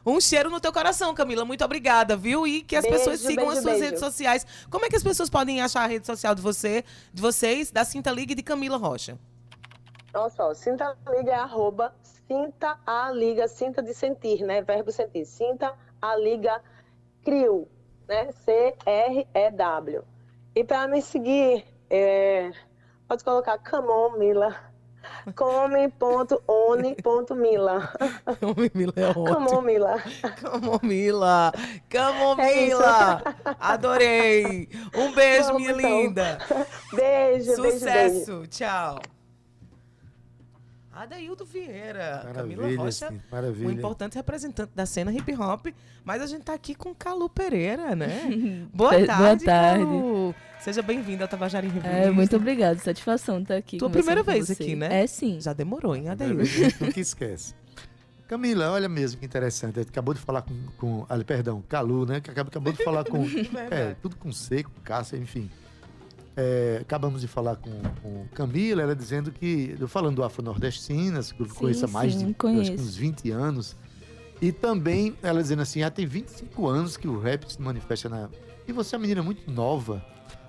Um cheiro no teu coração, Camila. Muito obrigada, viu? E que as Beijo, pessoas sigam beijo, as suas beijo. redes sociais. Como é que as pessoas podem achar a rede social de você, de vocês, da Cinta Liga e de Camila Rocha? Olha só, Sinta a Liga é arroba Sinta a Liga, Sinta de sentir, né? Verbo sentir. Sinta a Liga CRIU, né? C-R-E-W. E para me seguir, é, pode colocar Camomila. Come.one.mila. Camomila é ótimo. Camomila. Camomila. É Camomila. Adorei. Um beijo, Vamos, minha então. linda. Beijo, beijo, Sucesso. beijo. Tchau. Adaildo Vieira, Camila Maravilha, Rocha, sim, maravilha. um importante representante da cena hip hop, mas a gente tá aqui com Calu Pereira, né? Boa Boa tarde, tarde. Calu. Seja bem-vinda ao Tabajara em Revista. É, muito obrigada, satisfação estar aqui. Tua primeira vez você. aqui, né? É sim. Já demorou, hein, Primeira Adaildo? nunca esquece. Camila, olha mesmo que interessante. Acabou de falar com. com ali, perdão, Calu, né? Que acabou, acabou de falar com. é, tudo com C, com Cássia, enfim. É, acabamos de falar com, com Camila, ela dizendo que. Falando do Afro-Nordestinas, que eu Sim, conheço há mais sim, de uns 20 anos. E também ela dizendo assim: ah, tem 25 anos que o rap se manifesta na. E você é uma menina muito nova.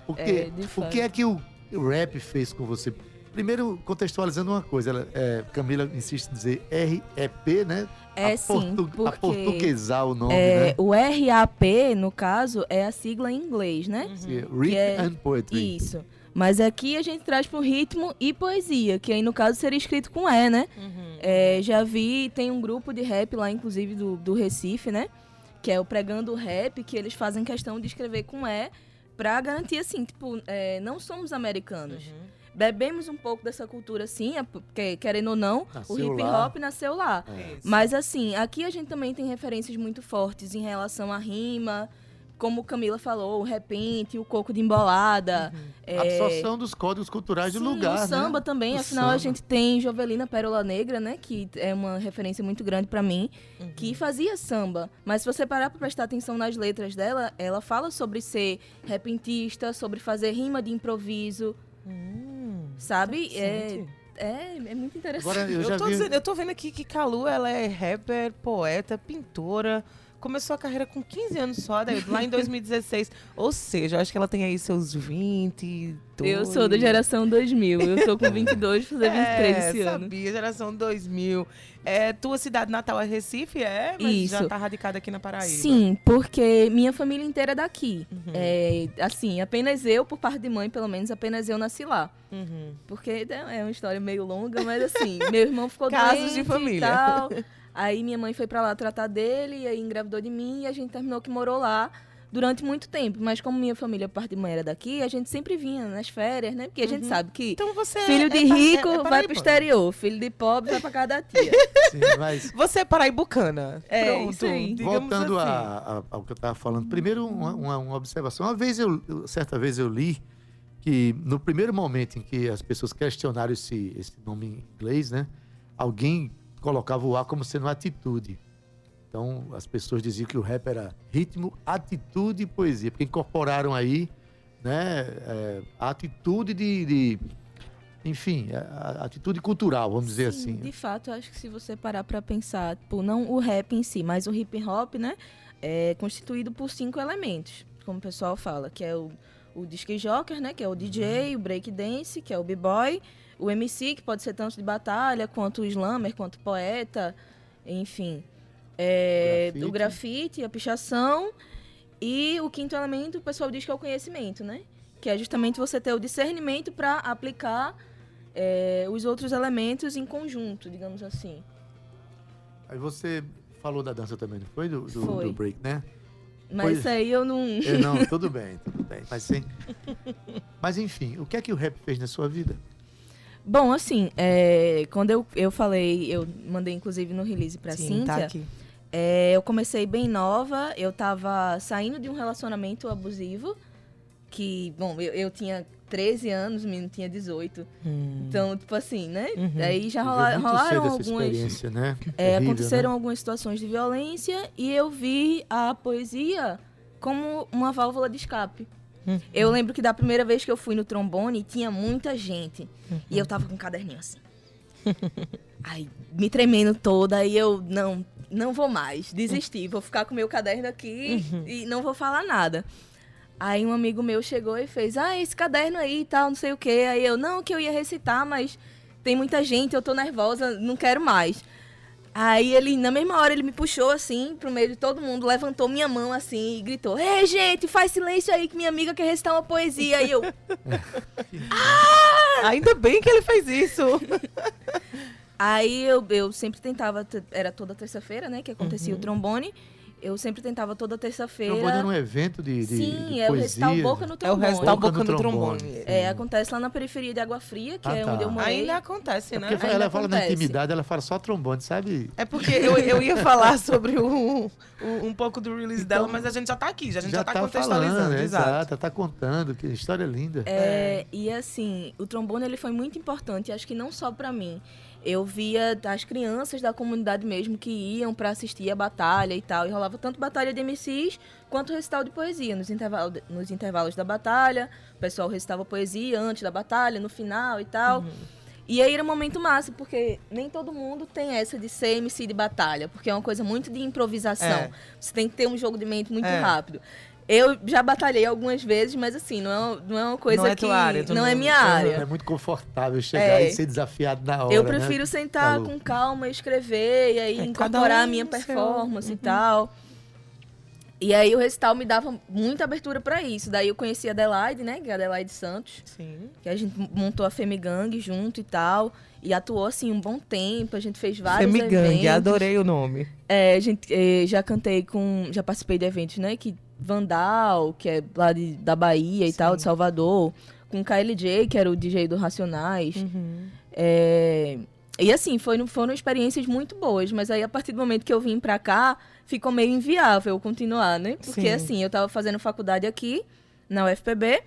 O que, É, de o que é que o, o rap fez com você? Primeiro, contextualizando uma coisa, ela, é, Camila insiste em dizer REP, né? É a sim, portu- A portuguesar o nome, É, né? O RAP, no caso, é a sigla em inglês, né? Sim, Que Rhythm é- and Poetry. Isso. Mas aqui a gente traz pro ritmo e poesia, que aí no caso seria escrito com E, né? É, já vi, tem um grupo de rap lá, inclusive do, do Recife, né? Que é o Pregando Rap, que eles fazem questão de escrever com E pra garantir, assim, tipo, é, não somos americanos. Bebemos um pouco dessa cultura, sim, é porque, querendo ou não, Nasceu o hip lá. hop nasceu lá. É. Isso. Mas assim, aqui a gente também tem referências muito fortes em relação à rima, como Camila falou, o repente, o coco de embolada. é, Absorção dos códigos culturais Sim, do lugar, o samba né? também, O afinal a samba. gente tem Jovelina Pérola Negra, né, que é uma referência muito grande pra mim, Uhum. que fazia samba. Mas se você parar pra prestar atenção nas letras dela, ela fala sobre ser repentista, sobre fazer rima de improviso, sabe? É, é, é muito interessante. Agora, eu Eu, tô vi- dizendo- eu tô vendo aqui que Calu, ela é rapper, poeta, pintora, começou a carreira com 15 anos só, Adaildo, lá em 2016. Ou seja, eu acho que ela tem aí seus 20. Eu sou da geração 2000. Eu tô com 22, vou fazer 23 é, esse ano. sabia, geração 2000. É, tua cidade natal é Recife, é? Mas Isso. já tá radicada aqui na Paraíba. Sim, porque minha família inteira é daqui. Uhum. É, assim, apenas eu, por parte de mãe, pelo menos, apenas eu nasci lá. Uhum. Porque é uma história meio longa, mas assim, meu irmão ficou Casos doente de e família. tal. Aí minha mãe foi pra lá tratar dele, e aí engravidou de mim, e a gente terminou que morou lá durante muito tempo. Mas como minha família, parte de mãe, era daqui, a gente sempre vinha nas férias, né? Porque a gente sabe que Então você filho é- de é rico é- é vai pro exterior, filho de pobre vai pra casa da tia. Sim, mas Você é paraibucana. É, Pronto, isso aí. voltando assim. a- a- ao que eu estava falando, primeiro uma, uma- uma observação. Uma vez eu, eu- certa vez eu li que no primeiro momento em que as pessoas questionaram esse, esse nome em inglês, né? Alguém colocava o A como sendo atitude. Então as pessoas diziam que o rap era ritmo, atitude e poesia, porque incorporaram aí, né? é, a atitude de, de- enfim, a, a atitude cultural, vamos dizer Sim, assim. De fato, acho que se você parar pra pensar, tipo, não o rap em si, mas o hip hop, né? É constituído por cinco elementos, como o pessoal fala, que é o, o disc joker, né? Que é o DJ, o break dance, que é o b-boy, o MC, que pode ser tanto de batalha, quanto o slammer, quanto poeta, enfim. É, Grafite. o grafite, a pichação. E o quinto elemento, o pessoal diz que é o conhecimento, né? Que é justamente você ter o discernimento para aplicar é, os outros elementos em conjunto, digamos assim. Aí você falou da dança também, não foi? Do, do, Foi. do break, né? Mas Pois- isso aí eu não. É, não, tudo bem, tudo bem. Mas, sim. mas enfim, o que é que o rap fez na sua vida? Bom, assim, é, quando eu, eu falei, eu mandei inclusive no release pra Sim, Cíntia. tá aqui. é, eu comecei bem nova, eu tava saindo de um relacionamento abusivo, que, bom, eu, eu tinha 13 anos, o menino tinha 18. Hum. Então, tipo assim, né? Uhum. Aí já rola- muito rolaram cedo essa algumas. experiência, né? É, Terrível, aconteceram né? algumas situações de violência e eu vi a poesia como uma válvula de escape. Uhum. Eu lembro que da primeira vez que eu fui no trombone, tinha muita gente. E eu tava com um caderninho assim. Aí, me tremendo toda, aí eu, não, não vou mais, desisti. Vou ficar com o meu caderno aqui e não vou falar nada. Aí um amigo meu chegou e fez, ah, esse caderno aí e tal, não sei o quê. Aí eu, não, que eu ia recitar, mas tem muita gente, eu tô nervosa, não quero mais. Aí ele, na mesma hora, ele me puxou assim, pro meio de todo mundo, levantou minha mão assim e gritou: Ei, gente, faz silêncio aí que minha amiga quer recitar uma poesia. Aí eu, Ainda bem que ele fez isso. Aí eu, eu sempre tentava, era toda terça-feira, né, que acontecia Uhum. o trombone. Eu sempre tentava toda terça-feira. Trombone era um evento de, de, Sim, de é o poesia. recital Boca no É o Trombone. recital Boca Boca no no Trombone. Trombone. É, acontece lá na periferia de Água Fria, que Ah, é tá. onde eu morei. Ainda acontece, É né? porque Ainda ela fala na acontece. intimidade, ela fala só trombone, sabe? É porque eu, eu ia falar sobre o, o- um pouco do release dela, mas a gente já tá aqui, já, a gente já, tá, contextualizando. falando, é, exato. exato, tá contando, que história linda. É, e assim, o trombone ele foi muito importante, acho que não só pra mim. Eu via as crianças da comunidade mesmo que iam pra assistir a batalha e tal, e rolava tanto batalha de MCs quanto recital de poesia nos, intervalo, nos intervalos da batalha. O pessoal recitava poesia antes da batalha, no final e tal. E aí era um momento massa, porque nem todo mundo tem essa de ser MC de batalha, porque é uma coisa muito de improvisação. É. Você tem que ter um jogo de mente muito É. rápido. Eu já batalhei algumas vezes, mas assim, não é, não é uma coisa Não é que. tua área, não, não- é minha área. É muito confortável chegar É. e ser desafiado na hora. Eu né? prefiro sentar Falou. com calma, escrever e aí É, incorporar um a minha no seu- performance e Uhum. tal. E aí o recital me dava muita abertura pra isso. Daí eu conheci a Adelaide, né? Que é a Adelaide Santos. Sim. Que a gente montou a Femigang junto e tal. E atuou, assim, um bom tempo. A gente fez vários Femigang, eventos. adorei o nome. É, a gente eh, já cantei com... Já participei de eventos, né? Que Vandal, que é lá de, da Bahia e tal, de Salvador. Com KLJ, que era o DJ do Racionais. Uhum. É, e assim, foram, foram experiências muito boas, mas aí a partir do momento que eu vim pra cá, ficou meio inviável continuar, né? Porque Sim. assim, eu tava fazendo faculdade aqui, na UFPB,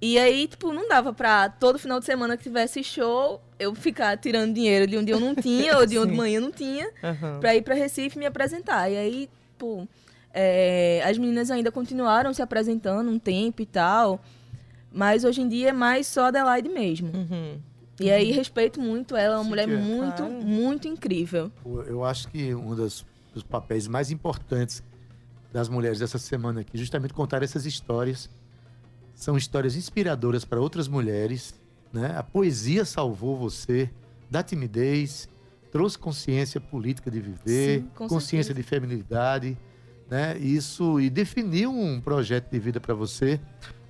e aí, tipo, não dava pra todo final de semana que tivesse show, eu ficar tirando dinheiro de onde eu não tinha, ou de onde Sim. manhã eu não tinha, Aham. pra ir pra Recife me apresentar. E aí, tipo, é, as meninas ainda continuaram se apresentando um tempo e tal, mas hoje em dia é mais só Adelaide mesmo. Uhum. E aí respeito muito ela, é uma mulher Cíntia. muito, Claro. muito incrível. Eu acho que uma das dos papéis mais importantes das mulheres dessa semana aqui, justamente contar essas histórias. São histórias inspiradoras para outras mulheres, né? A poesia salvou você da timidez, trouxe consciência política de viver, Sim, consciência certeza. de feminilidade, né? Isso e definiu um projeto de vida para você,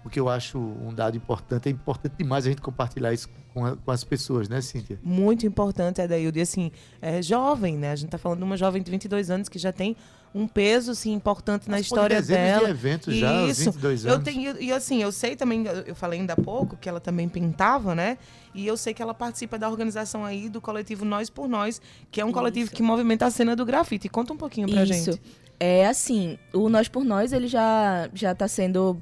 o que eu acho um dado importante. É importante demais a gente compartilhar isso com, a- com as pessoas, né, Cíntia? Muito importante, Adaildo. E assim, é jovem, né? A gente tá falando de uma jovem de 22 anos que já tem um peso, assim, importante na Mas história dela. de eventos já, aos Isso. 22 Eu anos. tenho, e assim, eu sei também, eu- eu falei ainda há pouco que ela também pintava, né? E eu sei que ela participa da organização aí do coletivo Nós por Nós, que é um coletivo que movimenta a cena do grafite. Conta um pouquinho pra Isso. gente. É assim, o Nós por Nós, ele já, já tá sendo.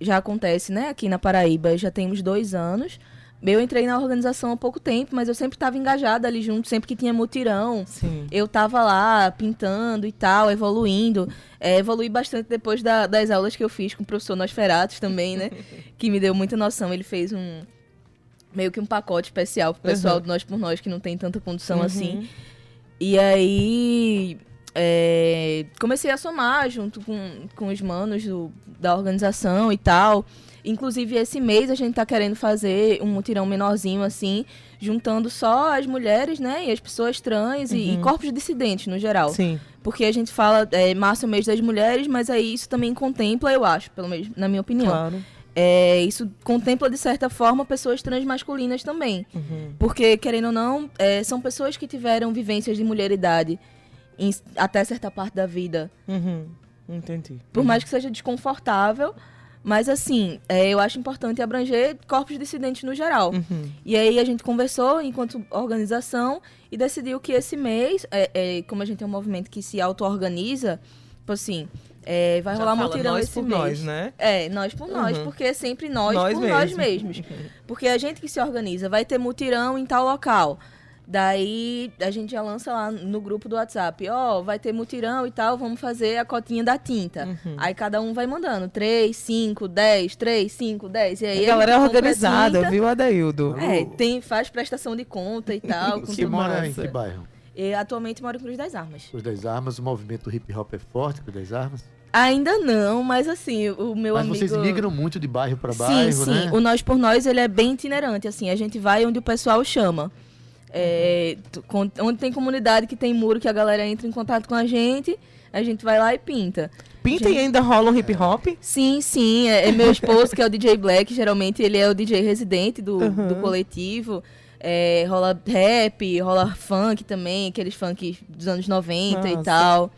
Já acontece, né? Aqui na Paraíba, já tem uns dois anos. Eu entrei na organização há pouco tempo, mas eu sempre estava engajada ali junto, sempre que tinha mutirão. Sim. Eu tava lá pintando e tal, evoluindo. É, evolui bastante depois da- das aulas que eu fiz com o professor Nosferatos também, né? que me deu muita noção. Ele fez um. meio que um pacote especial pro pessoal Uhum. do Nós por Nós, que não tem tanta condição Uhum. assim. E aí. É, comecei a somar junto com, com os manos do- da organização e tal. Inclusive, esse mês a gente tá querendo fazer um mutirão menorzinho assim, juntando só as mulheres, né? E as pessoas trans e, e Uhum. corpos dissidentes no geral. Sim. Porque a gente fala, é, março é o mês das mulheres, mas aí isso também contempla, eu acho, pelo menos na minha opinião. Claro. É, isso contempla, de certa forma, pessoas transmasculinas também. Uhum. Porque, querendo ou não, é, são pessoas que tiveram vivências de mulheridade em- até certa parte da vida. Uhum. Entendi. Por mais que seja desconfortável. Mas, assim, é, eu acho importante abranger corpos dissidentes no geral. Uhum. E aí a gente conversou enquanto organização e decidiu que esse mês, é, é, como a gente é um movimento que se auto-organiza, tipo assim, é, vai Já rolar fala mutirão nós esse por mês. nós, né? É, nós por nós, Uhum. porque é sempre nós, Nós por nós mesmo. mesmos. Porque a gente que se organiza, vai ter mutirão em tal local. Daí a gente já lança lá no grupo do WhatsApp, ó, vai ter mutirão e tal, vamos fazer a cotinha da tinta. Uhum. Aí cada um vai mandando 3, 5, 10, 3, 5, 10. E aí a galera é organizada, tinta. viu, Adaildo? É, tem, faz prestação de conta e tal. com Você mora em que bairro? E atualmente moro em Cruz das Armas. Cruz das Armas, o movimento hip hop é forte, Cruz das Armas. Ainda não, mas assim, o meu Mas amigo... vocês migram muito de bairro para bairro, sim, sim. né? O Nós por Nós, ele é bem itinerante, assim. A gente vai onde o pessoal chama. É, com- onde tem comunidade que tem muro que a galera entra em contato com a gente, a gente vai lá e pinta. Pinta e ainda rola um hip hop? Sim, sim. É, é meu esposo, que é o DJ Black, geralmente ele é o DJ residente do, Uhum. do coletivo. É, rola rap, rola funk também, aqueles funk dos anos 90 e Nossa. tal.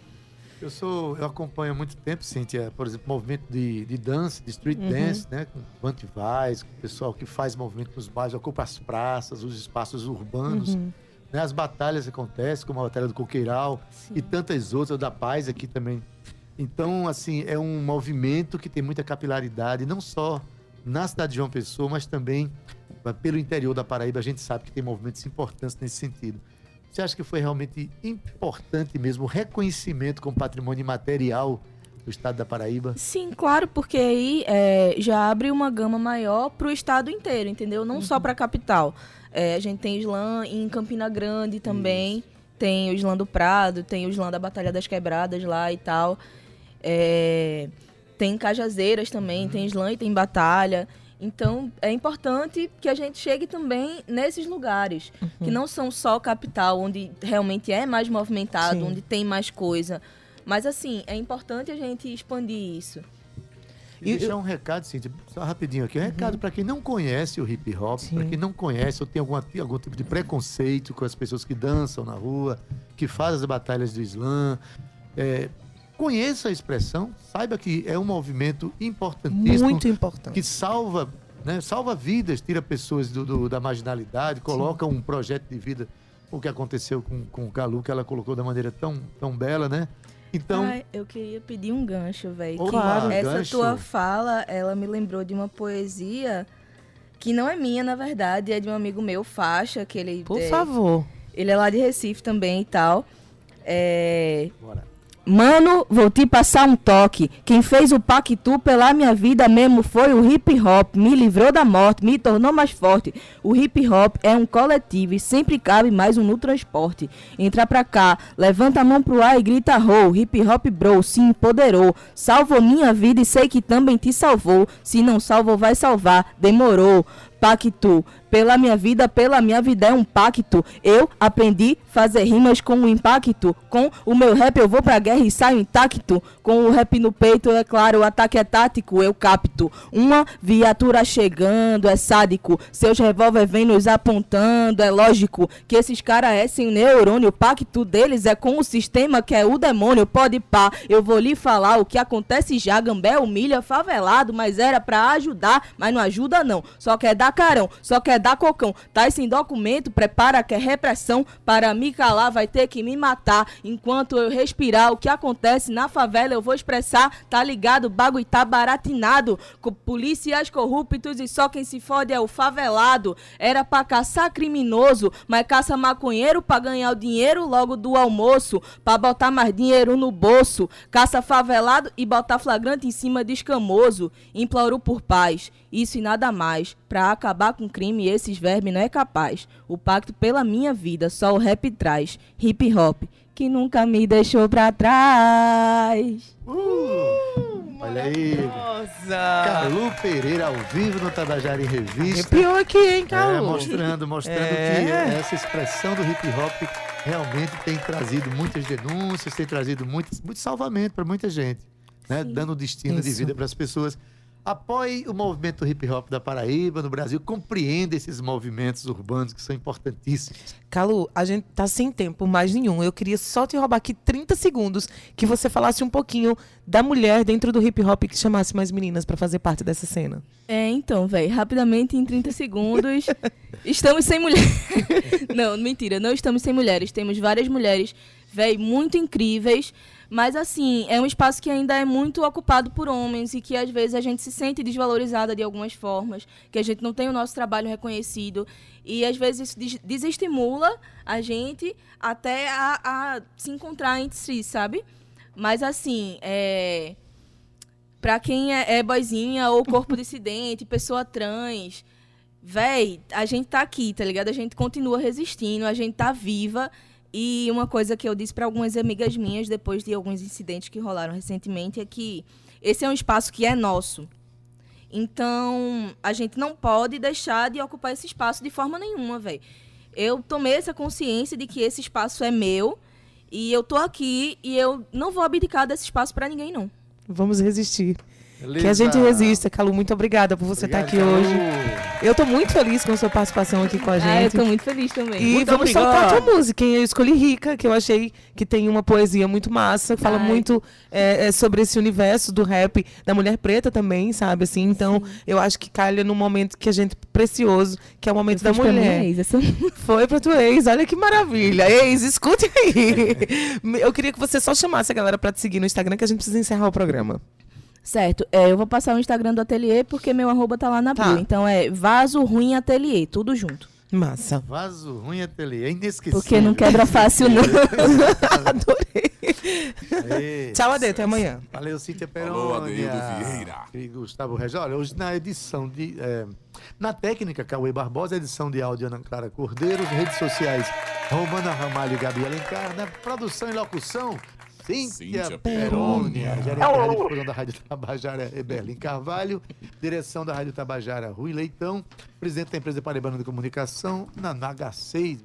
Eu sou, eu acompanho há muito tempo, Cíntia, por exemplo, movimento de, de dança, de street Uhum. dance, né? Com Vante Vaz, com o pessoal que faz movimento nos bairros, ocupa as praças, os espaços urbanos. Uhum. Né? As batalhas acontecem, como a Batalha do Coqueiral e tantas outras, da Paz aqui também. Então, assim, é um movimento que tem muita capilaridade, não só na cidade de João Pessoa, mas também eh, pelo interior da Paraíba. A gente sabe que tem movimentos importantes nesse sentido. Você acha que foi realmente importante mesmo o reconhecimento como patrimônio imaterial do estado da Paraíba? Sim, claro, porque aí é, já abre uma gama maior para o estado inteiro, entendeu? Não só para a capital. É, a gente tem slam em Campina Grande também, tem o slam do Prado, tem o slam da Batalha das Quebradas lá e tal. É, tem Cajazeiras também, tem slam e tem batalha. Então, é importante que a gente chegue também nesses lugares, que não são só capital, onde realmente é mais movimentado, Sim. onde tem mais coisa. Mas, assim, é importante a gente expandir isso. E deixar um recado, Cíntia, só rapidinho aqui. Um recado para quem não conhece o hip hop, para quem não conhece ou tem alguma, algum tipo de preconceito com as pessoas que dançam na rua, que fazem as batalhas do Islã. É, conheça a expressão, saiba que é um movimento importantíssimo. Muito importante. Que salva, né, salva vidas, tira pessoas do, do- da marginalidade, coloca um projeto de vida. O que aconteceu com, com o Calu, que ela colocou da maneira tão, tão bela, né? Então, Ai, eu queria pedir um gancho, velho. Claro. Essa gancho. tua fala, ela me lembrou de uma poesia que não é minha, na verdade, é de um amigo meu, Faixa, que ele... Por é, favor. Ele é lá de Recife também e tal. É, Mano, vou te passar um toque. Quem fez o pacto pela minha vida mesmo foi o hip hop. Me livrou da morte, me tornou mais forte. O hip hop é um coletivo e sempre cabe mais um no transporte. Entra pra cá, levanta a mão pro ar e grita ho. Hip hop bro, se empoderou. Salvou minha vida e sei que também te salvou. Se não salvou, vai salvar. Demorou. Pacto. Pela minha vida, pela minha vida é um pacto. Eu aprendi fazer rimas com o impacto. Com o meu rap eu vou pra guerra e saio intacto. Com o rap no peito, é claro, o ataque é tático, eu capto. Uma viatura chegando, é sádico. Seus revólver vem nos apontando, é lógico que esses caras é sem neurônio. O pacto deles é com o sistema que é o demônio. Pode pá, eu vou lhe falar o que acontece já. Gambé humilha favelado, mas era pra ajudar, mas não ajuda não. Só quer dar carão, só quer dar cocão. Tá sem documento, prepara que é repressão. Para me calar, vai ter que me matar. Enquanto eu respirar, o que acontece na favela eu vou expressar. Tá ligado? Bagulho tá baratinado. Com policiais corruptos e só quem se fode é o favelado. Era pra caçar criminoso, mas caça maconheiro pra ganhar o dinheiro logo do almoço. Pra botar mais dinheiro no bolso. Caça favelado e botar flagrante em cima de escamoso. Imploro por paz. Isso e nada mais. Pra acabar com crime, esses vermes não é capaz. O pacto pela minha vida, só o rap traz. Hip hop, que nunca me deixou pra trás. Olha aí. Nossa! Calu Pereira ao vivo no Tabajara em Revista. Arrepiou aqui, hein, É, Calu? mostrando, mostrando É. que essa expressão do hip hop realmente tem trazido muitas denúncias, tem trazido muitos, muito salvamento para muita gente, né? Dando destino de Isso. vida para as pessoas. Apoie o movimento hip hop da Paraíba, no Brasil, compreenda esses movimentos urbanos que são importantíssimos. Calu, a gente tá sem tempo mais nenhum. Eu queria só te roubar aqui 30 segundos que você falasse um pouquinho da mulher dentro do hip hop que chamasse mais meninas pra fazer parte dessa cena. É, então, velho, rapidamente, em 30 segundos, estamos sem mulheres. não, mentira, não estamos sem mulheres. Temos várias mulheres, velho, muito incríveis. Mas, assim, é um espaço que ainda é muito ocupado por homens e que, às vezes, a gente se sente desvalorizada de algumas formas, que a gente não tem o nosso trabalho reconhecido. E, às vezes, isso des- desestimula a gente até a, a se encontrar entre si, sabe? Mas, assim, é... Pra quem é, é boizinha ou corpo dissidente, pessoa trans, véi, a gente tá aqui, tá ligado? A gente continua resistindo, a gente tá viva. E uma coisa que eu disse pra algumas amigas minhas depois de alguns incidentes que rolaram recentemente é que esse é um espaço que é nosso. Então, a gente não pode deixar de ocupar esse espaço de forma nenhuma, velho. Eu tomei essa consciência de que esse espaço é meu e eu tô aqui e eu não vou abdicar desse espaço pra ninguém, não. Vamos resistir. Que a gente resista. Calu, muito obrigada por você estar Obrigado, aqui Calu. hoje. Eu tô muito feliz com a sua participação aqui com a gente. Ah, eu tô muito feliz também. E Muito vamos obrigado. soltar a tua música, hein? Eu escolhi Rica, que eu achei que tem uma poesia muito massa, fala Ai. muito é, é, sobre esse universo do rap, da mulher preta também, sabe? Assim, então, eu acho que calha num momento que a gente precioso, que é o momento da Fiz pra minha mulher. ex, essa- Foi pra tua ex, olha que maravilha. Ex, escute aí. Eu queria que você só chamasse a galera pra te seguir no Instagram, que a gente precisa encerrar o programa. Certo, é, eu vou passar o Instagram do ateliê porque meu arroba tá lá na Tá. bio. Então é Vaso Ruim Ateliê, tudo junto. Massa. Vaso ruim ateliê, é inesquecível. Porque não quebra fácil, não. Adorei. Tchau, Ade, até amanhã. Valeu, Cíntia Falou, Perônia. Adeildo Vieira. E Gustavo Regis. Olha, hoje na edição de... é, na técnica, Cauê Barbosa, edição de áudio Ana Clara Cordeiro, redes sociais Romana Ramalho e Gabi Alencar, na produção e locução Cíntia, Cíntia Perônia, gerente da Rádio Difusão da Rádio Tabajara, Eberlin Carvalho, direção da Rádio Tabajara, Rui Leitão, presidente da empresa Paraibana de Comunicação, na Naga 6.